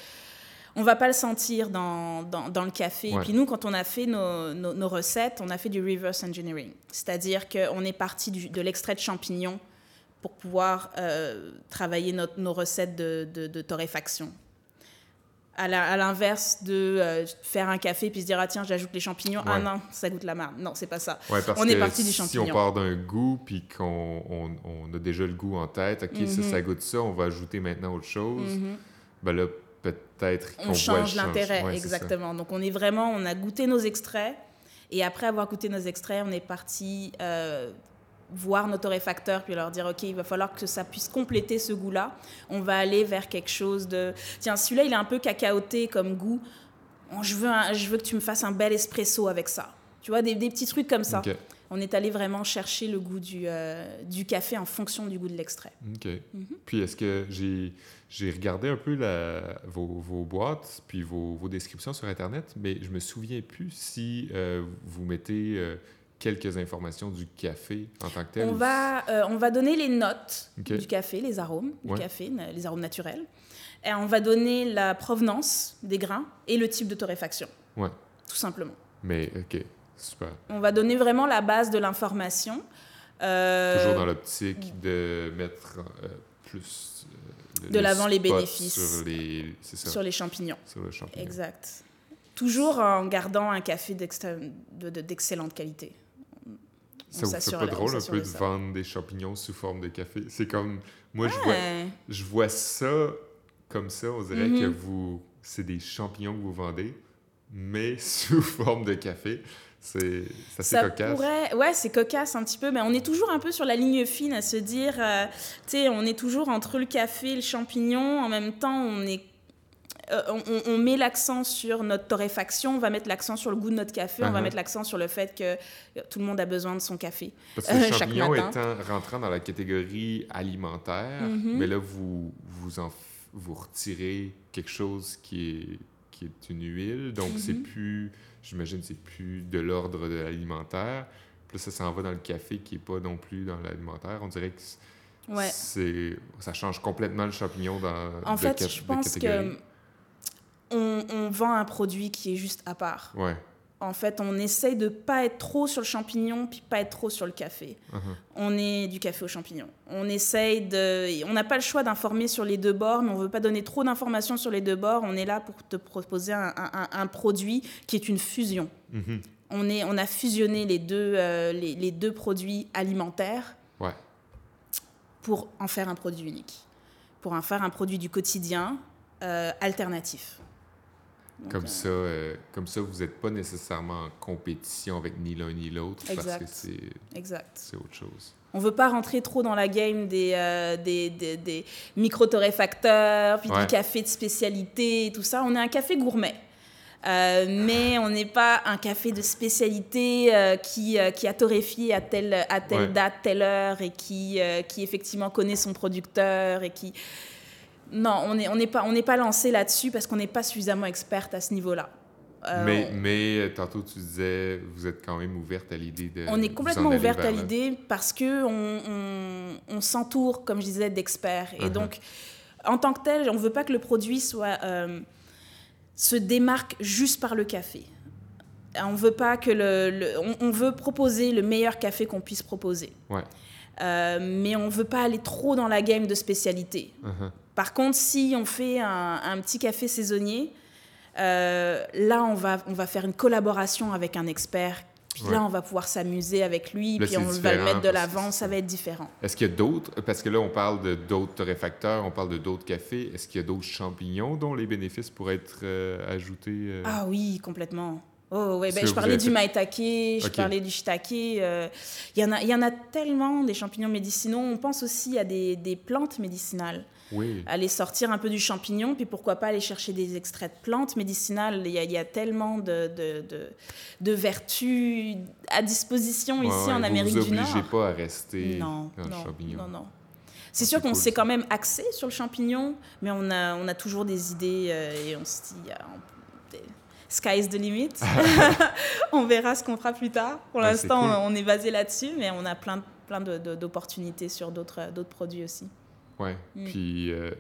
on va pas le sentir dans, dans, le café. Et puis nous, quand on a fait nos, nos, recettes, on a fait du reverse engineering. C'est-à-dire qu'on est parti de l'extrait de champignons pour pouvoir euh, travailler nos recettes de, de, torréfaction. À l'inverse de euh, faire un café puis se dire ah tiens j'ajoute les champignons. Ah non ça goûte la marde non c'est pas ça. On est parti du champignon si on part d'un goût puis qu'on on, a déjà le goût en tête ok ça, ça goûte ça on va ajouter maintenant autre chose. Mm-hmm. ben là peut-être qu'on on change l'intérêt exactement. Donc on est vraiment on a goûté nos extraits. Et après avoir goûté nos extraits on est parti euh, voir nos torréfacteurs puis leur dire ok il va falloir que ça puisse compléter ce goût là on va aller vers quelque chose de tiens celui-là il est un peu cacaoté comme goût. Je veux je veux que tu me fasses un bel espresso avec ça. Tu vois des, petits trucs comme ça. On est allé vraiment chercher le goût du, euh, du café en fonction du goût de l'extrait. Ok. Mhm. puis est-ce que j'ai j'ai regardé un peu la, vos, vos, boîtes puis vos, vos, descriptions sur internet mais je me souviens plus si euh, vous mettez euh, quelques informations du café en tant que tel? On va, euh, on va donner les notes du café, les arômes du café, les arômes naturels. Et on va donner la provenance des grains et le type de torréfaction. Ouais. tout simplement. Mais ok, super. On va donner vraiment la base de l'information. Euh, Toujours dans l'optique de mettre euh, plus de l'avant les bénéfices sur les, sur les champignons. Sur le champignon. Exact. Toujours en gardant un café d'excellente qualité. Ça vous fait pas drôle un peu de vendre des champignons sous forme de café? C'est comme... Moi, je, vois, je vois ça comme ça. On dirait que mm-hmm. vous... C'est des champignons que vous vendez, mais sous forme de café. C'est assez ça cocasse. Pourrait... Ouais, c'est cocasse un petit peu, mais on est toujours un peu sur la ligne fine à se dire, euh, tu sais, on est toujours entre le café et le champignon. En même temps, on est euh, on, met l'accent sur notre torréfaction, on va mettre l'accent sur le goût de notre café, on va uh-huh. mettre l'accent sur le fait que tout le monde a besoin de son café. Parce que le euh, champignon étant rentrant dans la catégorie alimentaire, mm-hmm. mais là, vous, vous, en, vous retirez quelque chose qui est, qui est une huile, donc c'est mm-hmm. plus J'imagine c'est plus de l'ordre de l'alimentaire. Puis ça s'en va dans le café qui n'est pas non plus dans l'alimentaire. On dirait que ça change complètement le champignon dans En fait, je pense que on, on, vend un produit qui est juste à part. Ouais. En fait, on essaye de pas être trop sur le champignon, puis pas être trop sur le café. Uh-huh. On est du café au champignon. On essaye de... On n'a pas le choix d'informer sur les deux bords, mais on veut pas donner trop d'informations sur les deux bords. On est là pour te proposer un, un, produit qui est une fusion. Mm-hmm. On, est, on a fusionné les deux, euh, les, les, deux produits alimentaires ouais. pour en faire un produit unique. Pour en faire un produit du quotidien euh, alternatif comme, euh, ça, euh, comme ça, vous n'êtes pas nécessairement en compétition avec ni l'un ni l'autre parce que c'est autre chose. On veut pas rentrer trop dans la game des, euh, des, des, des micro-torréfacteurs, puis du café de spécialité, tout ça. On est un café gourmet. mais on n'est pas un café de spécialité qui, qui a torréfié à telle, à telle date, telle heure, et qui, qui effectivement connaît son producteur, et qui... Non, on n'est on pas, on pas lancé là-dessus parce qu'on n'est pas suffisamment experte à ce niveau-là. Euh, mais, mais euh, tantôt, tu disais, vous êtes quand même ouverte à l'idée de. On est complètement ouverte à l'idée parce qu'on on, on, s'entoure, comme je disais, d'experts. Et uh-huh. donc, en tant que tel, on ne veut pas que le produit soit, euh, se démarque juste par le café. On veut pas que le, on, veut proposer le meilleur café qu'on puisse proposer. Ouais. mais on ne veut pas aller trop dans la game de spécialité. Uh-huh. Par contre, si on fait un, petit café saisonnier, euh, là, on va, on va faire une collaboration avec un expert. Puis là, on va pouvoir s'amuser avec lui, puis on va le mettre de l'avant, ça va être différent. Est-ce qu'il y a d'autres, parce que là, on parle de d'autres torréfacteurs, on parle de d'autres cafés. Est-ce qu'il y a d'autres champignons dont les bénéfices pourraient être euh, ajoutés? Euh? Ah oui, complètement. Oh, ouais, ben, je parlais du maitake, je parlais du shiitake. Il y, en a, y en a tellement des champignons médicinaux. On pense aussi à des, des plantes médicinales aller sortir un peu du champignon, puis pourquoi pas aller chercher des extraits de plantes médicinales. Il y a, tellement de, de, vertus à disposition ici en Amérique du Nord. Vous pas à rester dans le champignon. Non, non. C'est sûr qu'on s'est quand même axé sur le champignon, mais on a, on a toujours des idées euh, et on se dit, sky is the limit. on verra ce qu'on fera plus tard. Pour l'instant, on est basé là-dessus, mais on a plein, plein d'opportunités sur d'autres produits aussi. Oui. Mm. Puis, euh,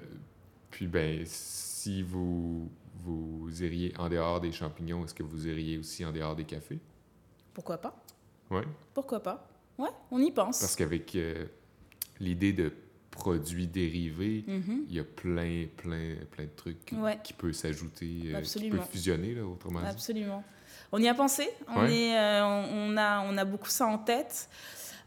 puis ben, si vous, vous iriez en dehors des champignons, est-ce que vous iriez aussi en dehors des cafés? Pourquoi pas? Oui. Pourquoi pas? Ouais, on y pense. Parce qu'avec euh, l'idée de produits dérivés, mm-hmm. il y a plein, plein, plein de trucs qui peuvent s'ajouter, euh, qui peuvent fusionner, là, autrement dit. Absolument. On y a pensé. On, est, on, a, on a beaucoup ça en tête.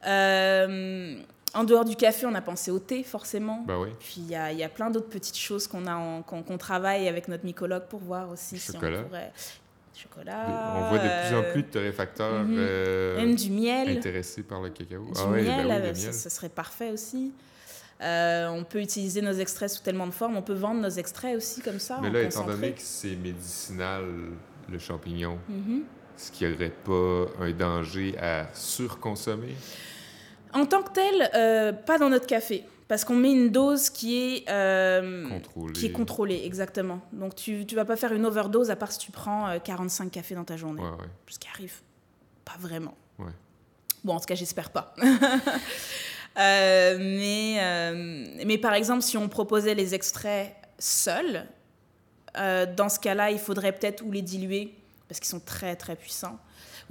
Euh, en dehors du café, on a pensé au thé, forcément. Bah oui. Puis il y a, y a, plein d'autres petites choses qu'on a qu'on travaille avec notre mycologue pour voir aussi si on pourrait. Chocolat. On voit de plus en plus de torréfacteurs mhm. euh, Même du miel. intéressés par le cacao. Du ah miel, ben oui, ça, serait parfait aussi. Euh, on peut utiliser nos extraits sous tellement de formes. On peut vendre nos extraits aussi comme ça. Mais là, étant donné que c'est médicinal, le champignon, mhm. est-ce qu'il n'y aurait pas un danger à surconsommer? En tant que tel, euh, pas dans notre café. Parce qu'on met une dose qui est, euh, contrôlée. qui est contrôlée, exactement. Donc tu ne vas pas faire une overdose à part si tu prends 45 euh, cafés dans ta journée. Ouais, ouais. Ce qui arrive pas vraiment. Ouais. Bon, en tout cas, j'espère pas. mais, mais par exemple, si on proposait les extraits seuls, dans ce cas-là, il faudrait peut-être ou les diluer parce qu'ils sont très très puissants,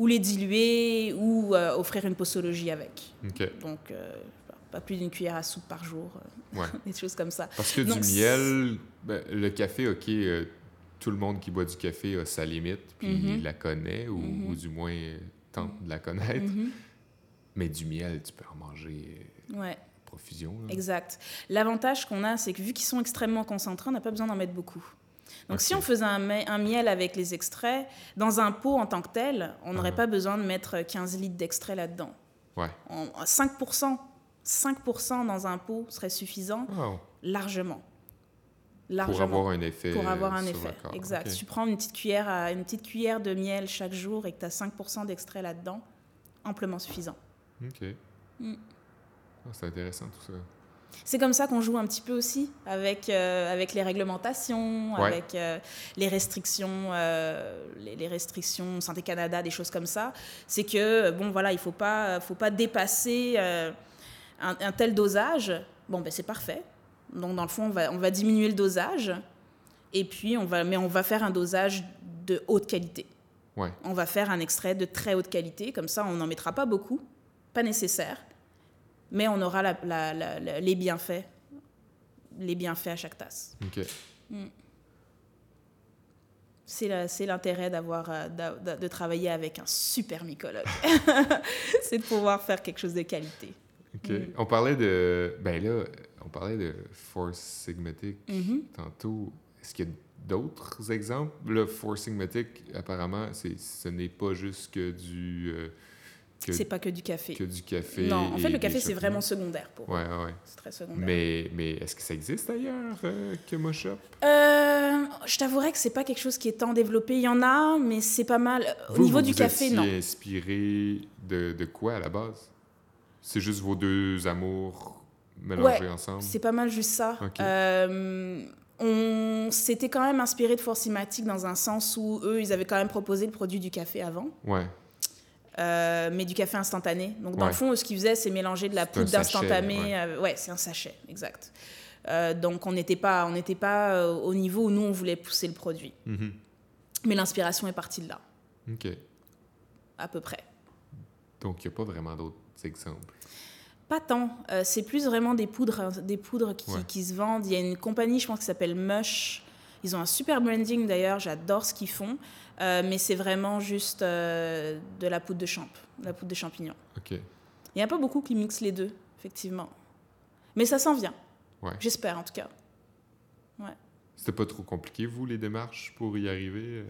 ou les diluer, ou offrir une posologie avec. Donc, pas plus d'une cuillère à soupe par jour, des choses comme ça. Parce que du miel, ben, le café, ok, tout le monde qui boit du café a sa limite, puis il la connaît, ou, mhm. du moins tente de la connaître. Mhm. Mais du miel, tu peux en manger ouais. profusion. Exact. L'avantage qu'on a, c'est que vu qu'ils sont extrêmement concentrés, on n'a pas besoin d'en mettre beaucoup. Donc, si on faisait un, un, miel avec les extraits, dans un pot en tant que tel, on n'aurait uh-huh. pas besoin de mettre 15 litres d'extrait là-dedans. Ouais. 5%, 5% dans un pot serait suffisant, largement pour avoir un effet. Pour avoir un effet, exact. Si tu prends une petite, cuillère à, une petite cuillère de miel chaque jour et que tu as 5% d'extrait là-dedans, amplement suffisant. OK. Mm. Ah, c'est intéressant tout ça. C'est comme ça qu'on joue un petit peu aussi avec, euh, avec les réglementations, avec euh, les restrictions, euh, les, restrictions Santé Canada, des choses comme ça. C'est que, bon, voilà, il ne faut pas, faut pas dépasser un, un, tel dosage. Bon, ben c'est parfait. Donc, dans le fond, on va, on va diminuer le dosage, et puis on va, mais on va faire un dosage de haute qualité. Ouais. On va faire un extrait de très haute qualité, comme ça, on n'en mettra pas beaucoup, pas nécessaire, mais on aura la, les bienfaits, les bienfaits à chaque tasse. OK. Mm. C'est l'intérêt d'avoir euh, de, travailler avec un super mycologue. c'est de pouvoir faire quelque chose de qualité. OK. Mm. On parlait de... Ben là, on parlait de Force Sigmatic mm-hmm. tantôt. Est-ce qu'il y a d'autres exemples? Le Force Sigmatic, apparemment, ce n'est pas juste que du... Euh, c'est pas que du café. Que du café. Non, en fait, le café, c'est vraiment secondaire pour Ouais, ouais. C'est très secondaire. Mais, mais est-ce que ça existe ailleurs euh, que Moshop? Euh, je t'avouerais que c'est pas quelque chose qui est tant développé. Il y en a, mais c'est pas mal. Au niveau du café, non. Vous inspiré de, de quoi à la base? C'est juste vos deux amours mélangés ensemble? C'est pas mal juste ça. Euh, on s'était quand même inspiré de Forcimatic dans un sens où eux, ils avaient quand même proposé le produit du café avant. Ouais. Euh, mais du café instantané. Donc, dans le fond, ce qu'ils faisaient, c'est mélanger de la poudre d'instantané. Ouais, c'est un sachet, exact. Euh, donc, on n'était pas, on n'était pas au niveau où nous, on voulait pousser le produit. Mm-hmm. Mais l'inspiration est partie de là. OK. À peu près. Donc, il n'y a pas vraiment d'autres exemples. Pas tant. Euh, c'est plus vraiment des poudres, des poudres qui, qui, se vendent. Il y a une compagnie, je pense, qui s'appelle Mush. Ils ont un super branding d'ailleurs. J'adore ce qu'ils font. Euh, mais c'est vraiment juste euh, de la poudre de champ, de la poudre de champignons. Ok. Il n'y a pas beaucoup qui mixent les deux, effectivement. Mais ça s'en vient. Ouais. J'espère, en tout cas. Ouais. C'était pas trop compliqué, vous, les démarches pour y arriver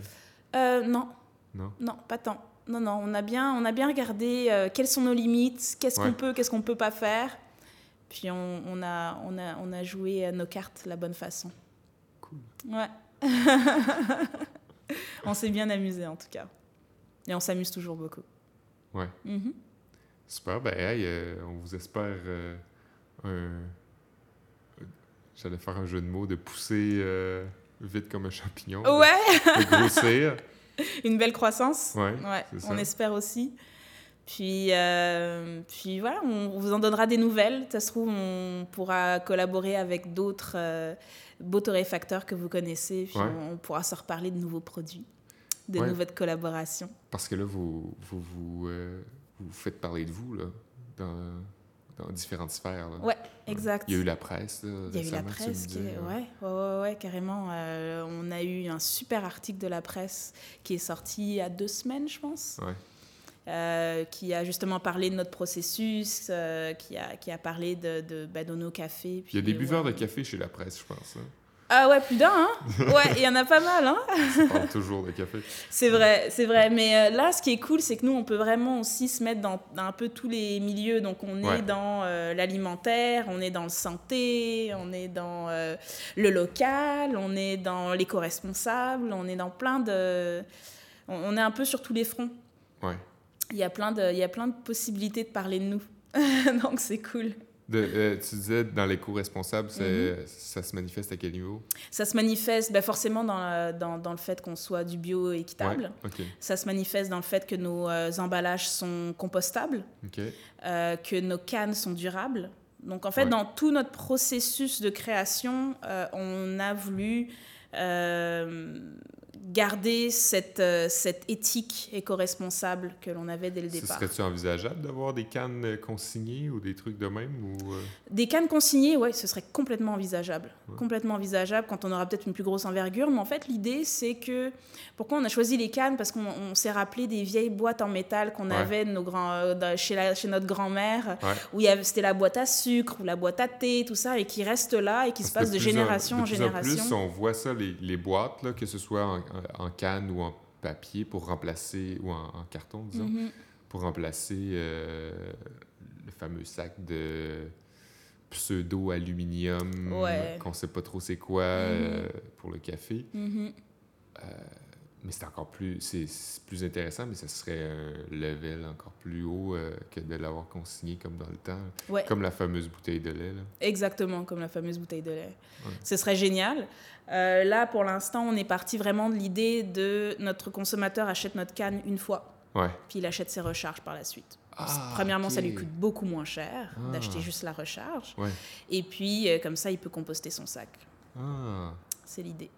Non. Non? Non, pas tant non, non, on a bien, on a bien regardé euh, quelles sont nos limites, qu'est-ce qu'on peut, qu'est-ce qu'on peut pas faire. Puis on, on, a, on, a, on a joué nos cartes la bonne façon. Cool. Ouais. on s'est bien amusé en tout cas. Et on s'amuse toujours beaucoup. Ouais. Mm-hmm. Super. Ben, euh, on vous espère euh, un. J'allais faire un jeu de mots de pousser vite comme un champignon. Ouais. de grossir. une belle croissance. Ouais, on espère aussi. Puis, euh, puis voilà, on vous en donnera des nouvelles. Ça se trouve, on pourra collaborer avec d'autres euh, beaux torréfacteurs que vous connaissez. Puis on, pourra se reparler de nouveaux produits, de nouvelles collaborations. Parce que là, vous, vous, vous, euh, vous faites parler de vous là, dans, dans différentes sphères. Là. Ouais, exact. Il y a eu la presse. Il y a eu la presse, qui ouais, ouais, ouais, carrément. Euh, on a eu un super article de la presse qui est sorti il y a deux semaines, je pense. Ouais. Euh, qui a justement parlé de notre processus, euh, qui, a, qui a parlé de, de, bah, nos cafés. il y a des buveurs de café chez la presse, je pense. Hein. Ah ouais, plus d'un, hein Ouais, il y en a pas mal, hein On parle toujours de café. C'est vrai, c'est vrai. Mais euh, là, ce qui est cool, c'est que nous, on peut vraiment aussi se mettre dans, un peu tous les milieux. Donc, on est dans euh, l'alimentaire, on est dans le santé, on est dans euh, le local, on est dans l'éco-responsable, on est dans plein de... On, est un peu sur tous les fronts. Ouais. Il y a plein de, il y a plein de possibilités de parler de nous. donc, c'est cool. Euh, tu disais dans les cours responsables, mhm. ça se manifeste à quel niveau? Ça se manifeste ben forcément dans, dans, dans, le fait qu'on soit du bio équitable. Ça se manifeste dans le fait que nos euh, emballages sont compostables, euh, que nos cannes sont durables. Donc en fait, dans tout notre processus de création, on a voulu garder cette, euh, cette éthique éco-responsable que l'on avait dès le départ. Serait-tu envisageable d'avoir des cannes consignées ou des trucs de même ou Des cannes consignées, oui, ce serait complètement envisageable. Complètement envisageable quand on aura peut-être une plus grosse envergure. Mais en fait, l'idée, c'est que. Pourquoi on a choisi les cannes? Parce qu'on s'est rappelé des vieilles boîtes en métal qu'on avait nos grands, chez, la, chez notre grand-mère, où c'était la boîte à sucre ou la boîte à thé, tout ça, et qui reste là et qui se passe de, génération en, génération. En plus, on voit ça, les, les boîtes, là, que ce soit en, en, canne ou en papier pour remplacer, ou en, carton, disons, mm-hmm. pour remplacer euh, le fameux sac de pseudo-aluminium qu'on sait pas trop c'est quoi euh, mm-hmm. pour le café. Mm-hmm. Euh, mais c'est encore plus, c'est plus intéressant, mais ça serait un level encore plus haut euh, que de l'avoir consigné comme dans le temps, comme la fameuse bouteille de lait. Là. Exactement, comme la fameuse bouteille de lait. Ce serait génial. Euh, là, pour l'instant, on est parti vraiment de l'idée de notre consommateur achète notre canne une fois, puis il achète ses recharges par la suite. Ah, Premièrement, ça lui coûte beaucoup moins cher ah. d'acheter juste la recharge. Et puis, euh, comme ça, il peut composter son sac. Ah. C'est l'idée.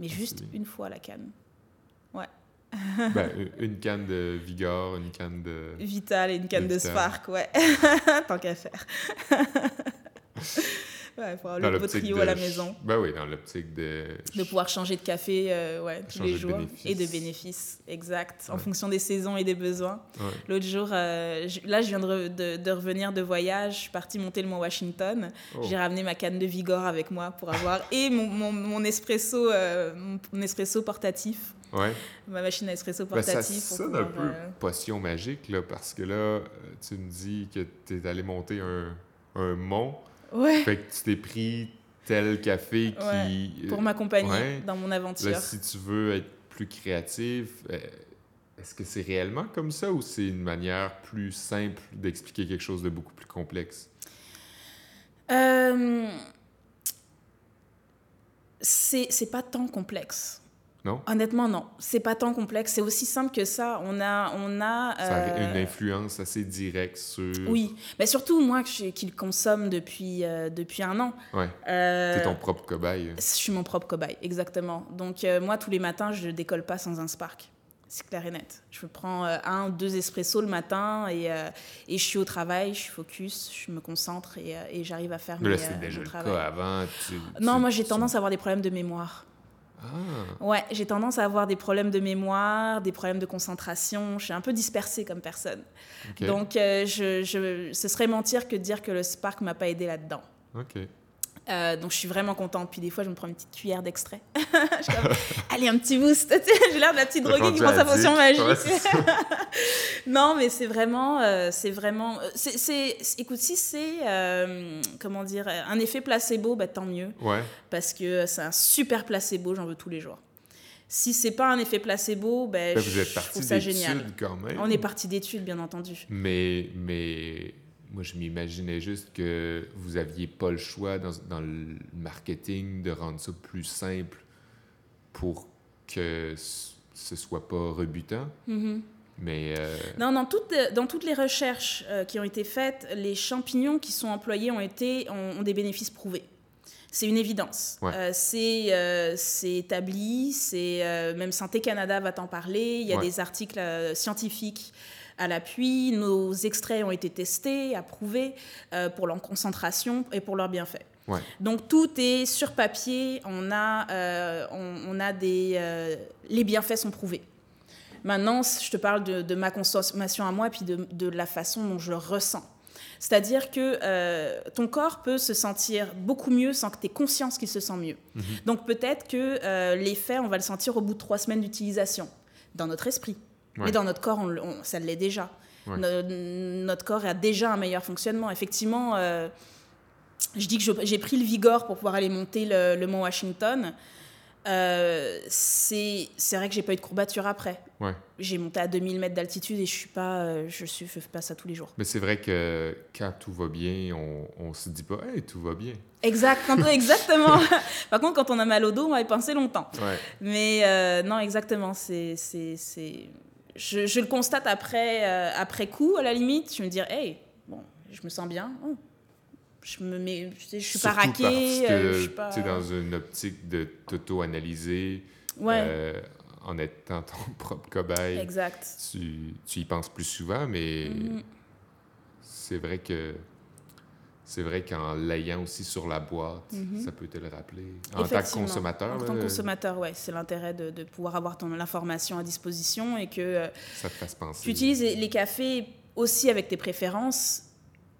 Mais juste une fois la canne. Ben, une canne de Vigor, une canne de... Vital et une canne de, Spark, ouais. Tant qu'à faire. ouais, pour avoir le beau trio à la maison. Ben oui, dans l'optique de... De pouvoir changer de café euh, ouais, tous les jours. et de bénéfices, exact. En fonction des saisons et des besoins. L'autre jour, euh, là, je viens de, de, revenir de voyage. Je suis partie monter le Mont Washington. Oh. J'ai ramené ma canne de Vigor avec moi pour avoir... et mon, mon, mon espresso, euh, mon espresso portatif Ouais. Ma machine à espresso portative. Ben, ça sonne un peu potion magique, là, parce que là, tu me dis que tu es allé monter un, un mont. Ouais. Fait que tu t'es pris tel café qui. Pour m'accompagner dans mon aventure. si tu veux être plus créatif, euh, est-ce que c'est réellement comme ça ou c'est une manière plus simple d'expliquer quelque chose de beaucoup plus complexe? Euh... C'est pas tant complexe. Non? Honnêtement, non. C'est pas tant complexe. C'est aussi simple que ça. On a. On a ça a une euh, influence assez directe sur. Oui. Mais surtout, moi, qui le consomme depuis, euh, depuis un an. Ouais. Euh... T'es ton propre cobaye. Je suis mon propre cobaye, exactement. Donc, euh, moi, tous les matins, je ne décolle pas sans un Spark. C'est clair et net. Je prends un ou deux espressos le matin et, et, je suis au travail, je suis focus, je me concentre et, et j'arrive à faire Mais là, c'est déjà le cas avant. non, moi, j'ai tendance à avoir des problèmes de mémoire. Ah. Ouais, j'ai tendance à avoir des problèmes de mémoire, des problèmes de concentration. Je suis un peu dispersée comme personne. Donc, euh, je, je, ce serait mentir que de dire que le Spark m'a pas aidé là-dedans. Ok. Euh, donc je suis vraiment contente. Puis des fois, je me prends une petite cuillère d'extrait. allez, un petit boost. J'ai l'air de la petite droguée qui prend sa potion magique. non, mais c'est vraiment, euh, c'est vraiment, euh, c'est, écoute, si c'est, comment dire, un effet placebo, bah, tant mieux. Ouais. Parce que c'est un super placebo, j'en veux tous les jours. Si c'est pas un effet placebo, ben, vous êtes parti d'études quand même. On est parti d'études, bien entendu. Mais, mais moi, je m'imaginais juste que vous aviez pas le choix dans, dans, le marketing de rendre ça plus simple pour que ce soit pas rebutant. Mm-hmm. Mais euh, Non, dans toutes, dans toutes les recherches euh, qui ont été faites, les champignons qui sont employés ont, été, ont, des bénéfices prouvés. C'est une évidence. Euh, c'est établi, c'est même Santé Canada va t'en parler. Il y a des articles scientifiques à l'appui. Nos extraits ont été testés, approuvés euh, pour leur concentration et pour leur bienfait. Donc tout est sur papier, on a, euh, on, a des, euh, les bienfaits sont prouvés. Maintenant, je te parle de, ma consommation à moi et puis de, de, la façon dont je le ressens. C'est-à-dire que ton corps peut se sentir beaucoup mieux sans que tu aies conscience qu'il se sent mieux. Mhm. Donc peut-être que l'effet, on va le sentir au bout de trois semaines d'utilisation, dans notre esprit. Mais dans notre corps, on, ça l'est déjà. notre corps a déjà un meilleur fonctionnement. Effectivement, euh, je dis que j'ai pris le Vigor pour pouvoir aller monter le, mont Washington. Euh, c'est vrai que j'ai pas eu de courbature après. J'ai monté à 2000 mètres d'altitude et je suis pas, euh, je suis, fais pas ça tous les jours. Mais c'est vrai que quand tout va bien, on, on se dit pas, hey, tout va bien. Exact, exactement. Par contre, quand on a mal au dos, on va y penser longtemps. Mais non, exactement, c'est je, le constate après, euh, après coup, à la limite. Je me dis, hey, bon, je me sens bien. Oh, je me mets, je, suis pas raqué. Parce que euh, tu es dans une optique de t'auto-analyser. euh, en étant ton propre cobaye. Exact. Tu, tu y penses plus souvent, mais mm-hmm. c'est vrai que c'est vrai qu'en l'ayant aussi sur la boîte, mm-hmm. ça peut te le rappeler. En tant que consommateur. En tant que consommateur, oui. C'est l'intérêt de, de, pouvoir avoir ton l'information à disposition et que euh, ça te fasse penser. tu utilises les cafés aussi avec tes préférences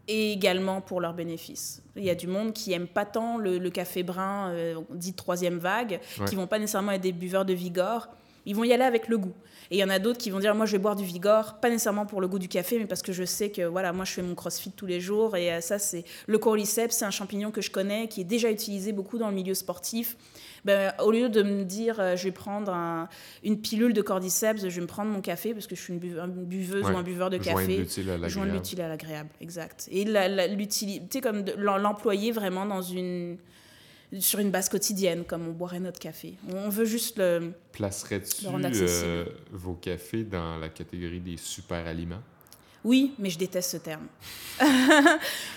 et également pour leurs bénéfices. Il y a du monde qui aime pas tant le, café brun euh, dit troisième vague, qui vont pas nécessairement être des buveurs de Vigor. Ils vont y aller avec le goût. Et il y en a d'autres qui vont dire moi je vais boire du Vigor, pas nécessairement pour le goût du café, mais parce que je sais que voilà moi je fais mon CrossFit tous les jours et euh, ça c'est le cordyceps, c'est un champignon que je connais qui est déjà utilisé beaucoup dans le milieu sportif. Ben, au lieu de me dire euh, je vais prendre une pilule de cordyceps, je vais me prendre mon café parce que je suis une, buveuse ou un buveur de café. Joindre l'utile à l'agréable, exact. Et l'utilité comme l'employer vraiment dans une sur une base quotidienne, comme on boirait notre café. On veut juste le. Placerais-tu euh, vos cafés dans la catégorie des super aliments? Oui, mais je déteste ce terme.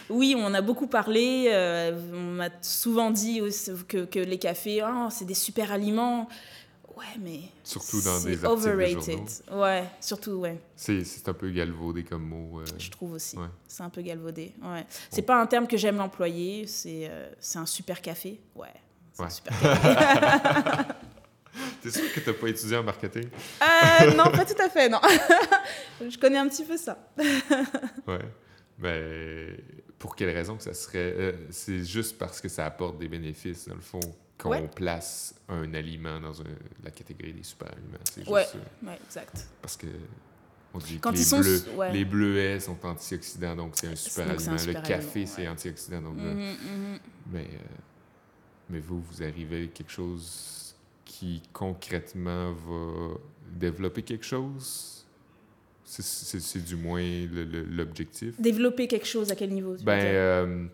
oui, on a beaucoup parlé. Euh, on m'a souvent dit que, que les cafés, oh, c'est des super aliments. Ouais, mais. Surtout dans des overrated. Ouais, surtout, ouais. C'est un peu galvaudé comme mot. Euh, je trouve aussi. C'est un peu galvaudé. Ouais. C'est pas un terme que j'aime l'employer. C'est euh, un super café. Ouais. C'est un super café. T'es sûr que t'as pas étudié en marketing? Euh, non, pas tout à fait, non. je connais un petit peu ça. ouais. Mais pour quelle raison que ça serait... Euh, c'est juste parce que ça apporte des bénéfices, dans le fond, qu'on place un aliment dans la catégorie des super aliments. C'est juste ouais. ouais, exact. Parce que on dit que les, bleus, les bleuets sont antioxydants, donc c'est un super aliment. le café, c'est antioxydant. Donc, mm-hmm, mm-hmm. Mais, euh, mais vous, vous arrivez à quelque chose qui concrètement va développer quelque chose? C'est du moins l'objectif? Développer quelque chose à quel niveau? ben, euh,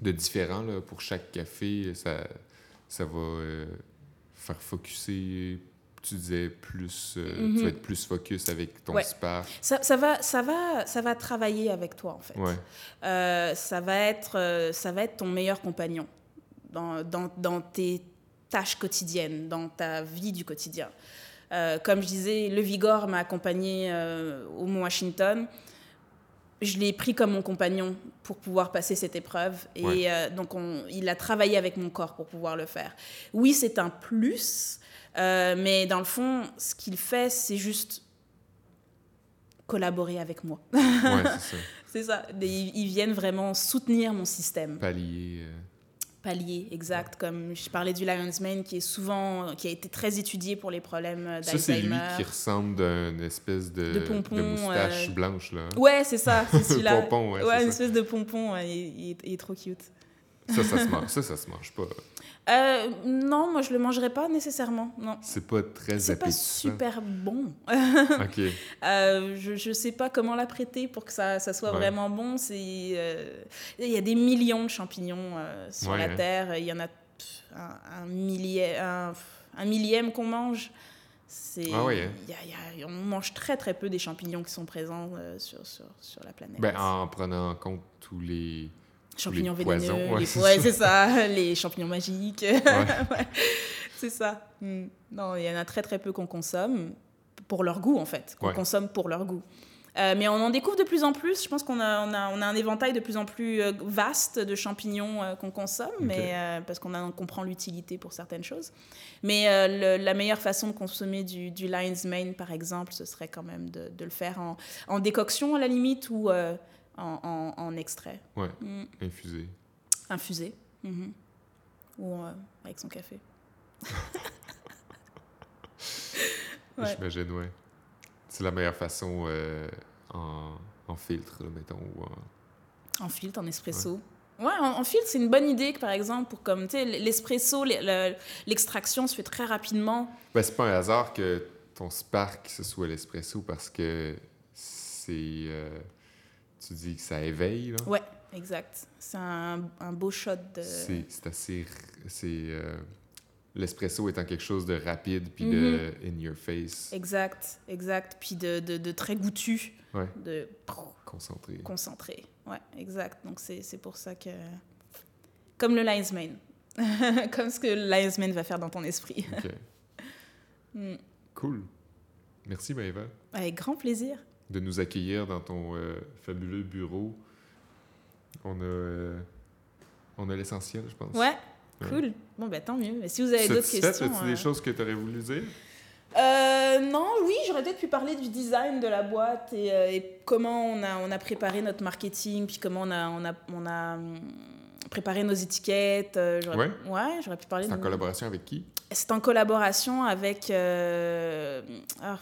de différent. Là, pour chaque café, ça, ça va euh, faire focuser tu disais plus euh, tu mm-hmm. vas être plus focus avec ton spa. Ça, ça, va ça va ça va travailler avec toi en fait ouais. ça va être ça va être ton meilleur compagnon dans, dans, dans tes tâches quotidiennes, dans ta vie du quotidien. Euh, comme je disais, le Vigor m'a accompagné euh, au Mont Washington. Je l'ai pris comme mon compagnon pour pouvoir passer cette épreuve. Et euh, donc, on, il a travaillé avec mon corps pour pouvoir le faire. Oui, c'est un plus, mais dans le fond, ce qu'il fait, c'est juste collaborer avec moi. Ouais, c'est ça. ça. Ils, viennent vraiment soutenir mon système. Pallier palier exact. Comme je parlais du Lion's Mane, qui est souvent, qui a été très étudié pour les problèmes d'Alzheimer. Ça, c'est lui qui ressemble d'une espèce de, de, pompon, de moustache euh, blanche, là. Ouais, c'est ça, c'est celui-là. pompon, ouais. Ouais, une espèce de pompon, il, est trop cute. Ça, ça se mange, ça, ça se mange pas. Euh, non, moi je le mangerais pas nécessairement. Non. C'est pas très C'est pas super bon. ok. Euh, je, je sais pas comment l'apprêter pour que ça, ça soit vraiment bon. C'est euh, il y a des millions de champignons sur la terre. Il y en a un, millier, un, millième qu'on mange. Ah ouais, hein. y a, on mange très très peu des champignons qui sont présents sur, sur, sur, la planète. Ben, en prenant en compte tous les champignons vénéneux, ouais, c'est ça, les champignons magiques. c'est ça. Hmm. Non, il y en a très très peu qu'on consomme pour leur goût en fait, qu'on consomme pour leur goût. Euh, mais on en découvre de plus en plus. Je pense qu'on a, on a, on a, un éventail de plus en plus euh, vaste de champignons euh, qu'on consomme, mais, parce qu'on comprend l'utilité pour certaines choses. Mais la meilleure façon de consommer du, du, Lion's Mane, par exemple, ce serait quand même de, de le faire en, en, décoction à la limite ou en, extrait. Ouais, mm. infusé. Infusé. Mm-hmm. Ou euh, avec son café. ouais. J'imagine, ouais. C'est la meilleure façon euh, en, en, filtre, mettons. Ou en... en... filtre, en espresso. Ouais. en, filtre, c'est une bonne idée que, par exemple, pour comme, tu sais, l'espresso, l'extraction se fait très rapidement. Ben, c'est pas un hasard que ton Spark, ce soit l'espresso parce que c'est... Euh, tu dis que ça éveille, là? Ouais, exact. C'est un, un, beau shot de... C'est assez... C'est... Euh, l'espresso étant quelque chose de rapide puis de mhm. in your face. Exact, exact. Puis de, de, de très goûtu. Ouais. De... Concentré. Concentré, ouais, exact. Donc c'est pour ça que... Comme le Lion's Mane. Comme ce que le Lion's Mane va faire dans ton esprit. OK. Mm. Cool. Merci, Maëva. Avec grand plaisir. De nous accueillir dans ton euh, fabuleux bureau. On a, euh, on a l'essentiel, je pense. Ouais, cool. Bon, ben tant mieux. Si vous avez d'autres questions. As-tu des choses que tu aurais voulu dire? Euh, non, oui, j'aurais peut-être pu parler du design de la boîte et, euh, comment on a, on a préparé notre marketing, puis comment on a, on a, on a hum, préparé nos étiquettes. Euh, ouais, ouais j'aurais pu parler. C'est en collaboration avec qui? C'est en collaboration avec. Ah,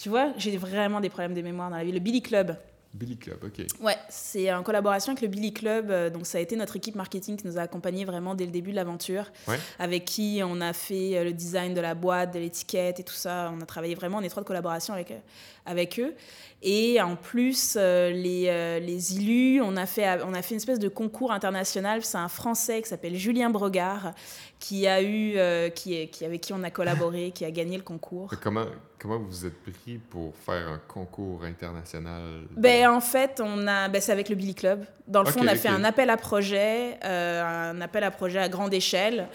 tu vois, j'ai vraiment des problèmes de mémoire dans la vie. Le Billy Club. Billy Club, ok. Ouais, c'est en collaboration avec le Billy Club. Euh, donc, ça a été notre équipe marketing qui nous a accompagnés vraiment dès le début de l'aventure. Avec qui on a fait euh, le design de la boîte, de l'étiquette et tout ça. On a travaillé vraiment en étroite collaboration avec, euh, avec eux. Et en plus, les, les élus, on a, fait, on a fait une espèce de concours international. C'est un Français qui s'appelle Julien Bregard qui a eu, qui, qui, avec qui on a collaboré, qui a gagné le concours. Comment, Comment vous vous êtes pris pour faire un concours international? Ben, en fait, on a, ben, c'est avec le Billy Club. Dans le fond, on a fait un appel à projet, euh, un appel à projet à grande échelle.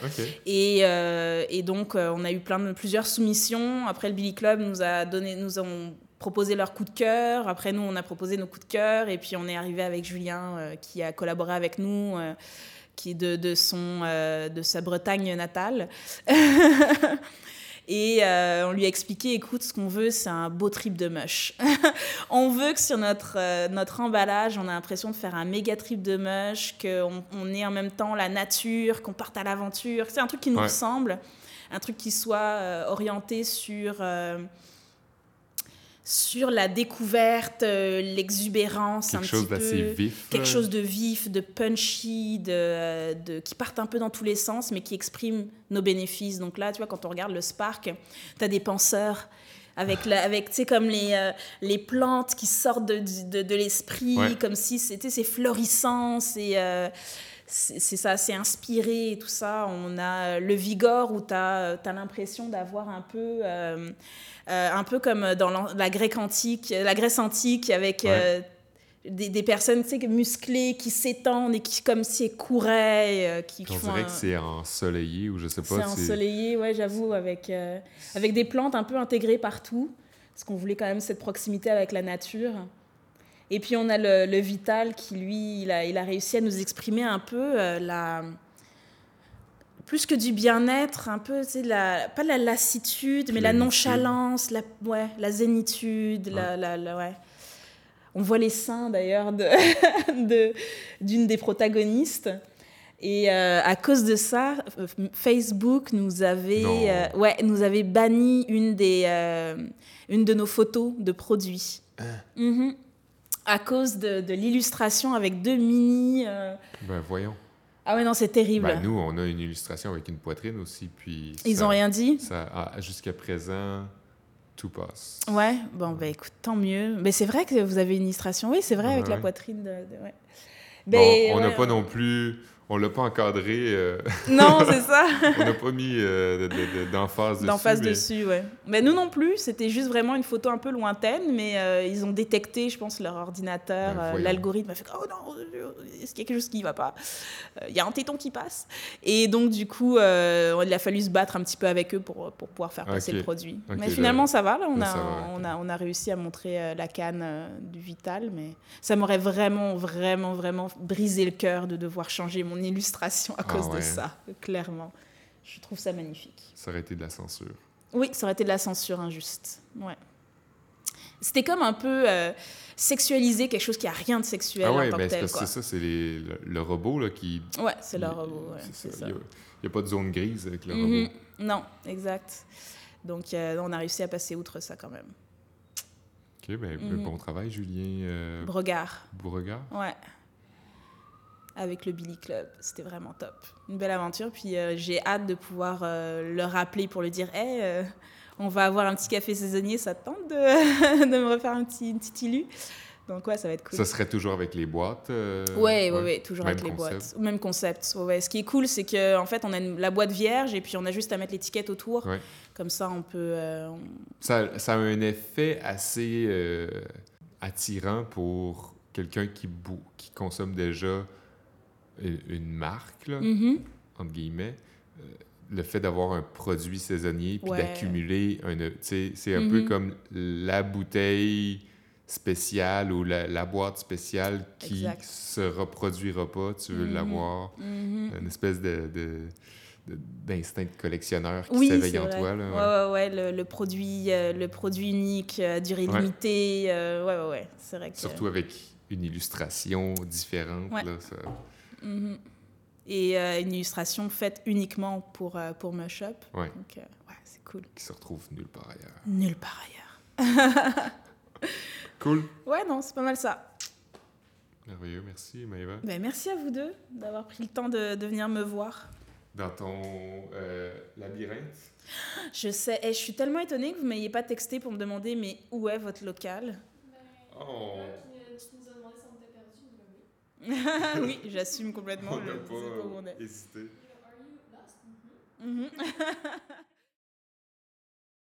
Et, euh, et, donc, euh, on a eu plein de, plusieurs soumissions. Après, le Billy Club nous a donné, nous ont proposé leur coup de cœur. Après, nous, on a proposé nos coups de cœur. Et puis, on est arrivé avec Julien, qui a collaboré avec nous qui est de, de, son, de sa Bretagne natale. Et euh, on lui a expliqué, écoute, ce qu'on veut, c'est un beau trip de mush. on veut que sur notre, euh, notre emballage, on a l'impression de faire un méga trip de mush, qu'on on ait en même temps la nature, qu'on parte à l'aventure. C'est un truc qui nous ressemble, un truc qui soit euh, orienté sur sur la découverte, euh, l'exubérance, un chose petit peu, vif, quelque chose de vif, de punchy, de, de, qui partent un peu dans tous les sens, mais qui exprime nos bénéfices. Donc là, tu vois, quand on regarde le Spark, tu as des penseurs avec, la, avec tu sais, comme les, euh, les plantes qui sortent de, de, de l'esprit, comme si c'était ces florissants, euh, c'est c'est ça, c'est inspiré et tout ça. On a le Vigor où tu as, as l'impression d'avoir un peu euh, un peu comme dans la, Grèce antique, la Grèce antique avec euh, des, des, personnes musclées qui s'étendent et qui comme si elles couraient. Euh, qui, On dirait que c'est ensoleillé ou je sais pas. C'est ensoleillé, ouais, j'avoue, avec, avec des plantes un peu intégrées partout, parce qu'on voulait quand même cette proximité avec la nature. Et puis on a le, le Vital qui, lui, il a, il a, réussi à nous exprimer un peu la plus que du bien-être, un peu, tu la, pas la lassitude, mais la nonchalance, la, ouais, la zénitude, La, la, ouais. On voit les seins d'ailleurs d'une de, d'une des protagonistes. Et euh, à cause de ça, Facebook nous avait, euh, ouais, nous avait banni une, des, euh, une de nos photos de produits. Hein. Mm-hmm. À cause de, de l'illustration avec deux mini. Ben voyons. Ah ouais, non, c'est terrible. Ben, nous, on a une illustration avec une poitrine aussi, puis... Ils n'ont rien dit? Ça, ah, jusqu'à présent, tout passe. Ouais, bon, ben écoute, tant mieux. Mais c'est vrai que vous avez une illustration, oui, c'est vrai, avec la poitrine de... ouais. bon, on n'a pas non plus on l'a pas encadré. Euh, non, c'est ça. on n'a pas mis euh, d'emphase dessus. D'emphase dessus, ouais. Mais nous non plus, c'était juste vraiment une photo un peu lointaine, mais euh, ils ont détecté, je pense, leur ordinateur, ben, l'algorithme a fait Oh non, est-ce qu'il y a quelque chose qui ne va pas? Il y a un téton qui passe. Et donc, du coup, il a fallu se battre un petit peu avec eux pour, pour pouvoir faire passer le produit. mais finalement, ça va, là. On, a, on, a, on a réussi à montrer la canne du Vital, mais ça m'aurait vraiment, vraiment, vraiment brisé le cœur de devoir changer mon illustration à ah cause de ça, clairement. Je trouve ça magnifique. Ça aurait été de la censure. Oui, ça aurait été de la censure injuste. Ouais. C'était comme un peu euh, sexualiser quelque chose qui a rien de sexuel ah ouais, en tant ben, C'est ça, c'est le, robot là, qui... Ouais, c'est le robot, Il n'y a, pas de zone grise avec le robot. Mhm. Non, exact. Donc, euh, on a réussi à passer outre ça quand même. OK, ben, mhm. bon travail, Julien... Euh... Bregard. Bregard? Ouais avec le Billy Club. C'était vraiment top. Une belle aventure. Puis euh, j'ai hâte de pouvoir euh, le rappeler pour lui dire Hey, euh, on va avoir un petit café saisonnier, ça te tente de, de me refaire un petit, une petite ilu? Donc ouais, ça va être cool. Ça serait toujours avec les boîtes ouais, ouais, ouais, toujours avec les boîtes. Même concept. Ouais, Ce qui est cool, c'est qu'en en fait, on a la boîte vierge et puis on a juste à mettre l'étiquette autour. Comme ça, on peut... Ça, ça, a un effet assez attirant pour quelqu'un qui, qui consomme déjà une marque, là, mm-hmm. entre guillemets, euh, le fait d'avoir un produit saisonnier puis d'accumuler un. C'est un peu mm-hmm. comme la bouteille spéciale ou la, boîte spéciale qui ne se reproduira pas. Tu veux mm-hmm. l'avoir. Une espèce de, d'instinct de collectionneur qui s'éveille en toi. Là, ouais, ouais, ouais, le, produit, euh, le produit unique, euh, durée limitée. Euh, ouais, ouais, ouais, c'est vrai que... Surtout avec une illustration différente. Là, ça et euh, une illustration faite uniquement pour, euh, pour Mush Up. Ouais. Donc, euh, ouais, c'est cool. Qui se retrouve nulle part ailleurs. Nulle part ailleurs. cool. Ouais, non, c'est pas mal ça. Merveilleux, merci Maëva. Ben, merci à vous deux d'avoir pris le temps de, de venir me voir. Dans ton labyrinthe Je sais, et je suis tellement étonnée que vous ne m'ayez pas texté pour me demander mais où est votre local? Oh oui, j'assume complètement. On n'a pas, pas hésité. Mm -hmm.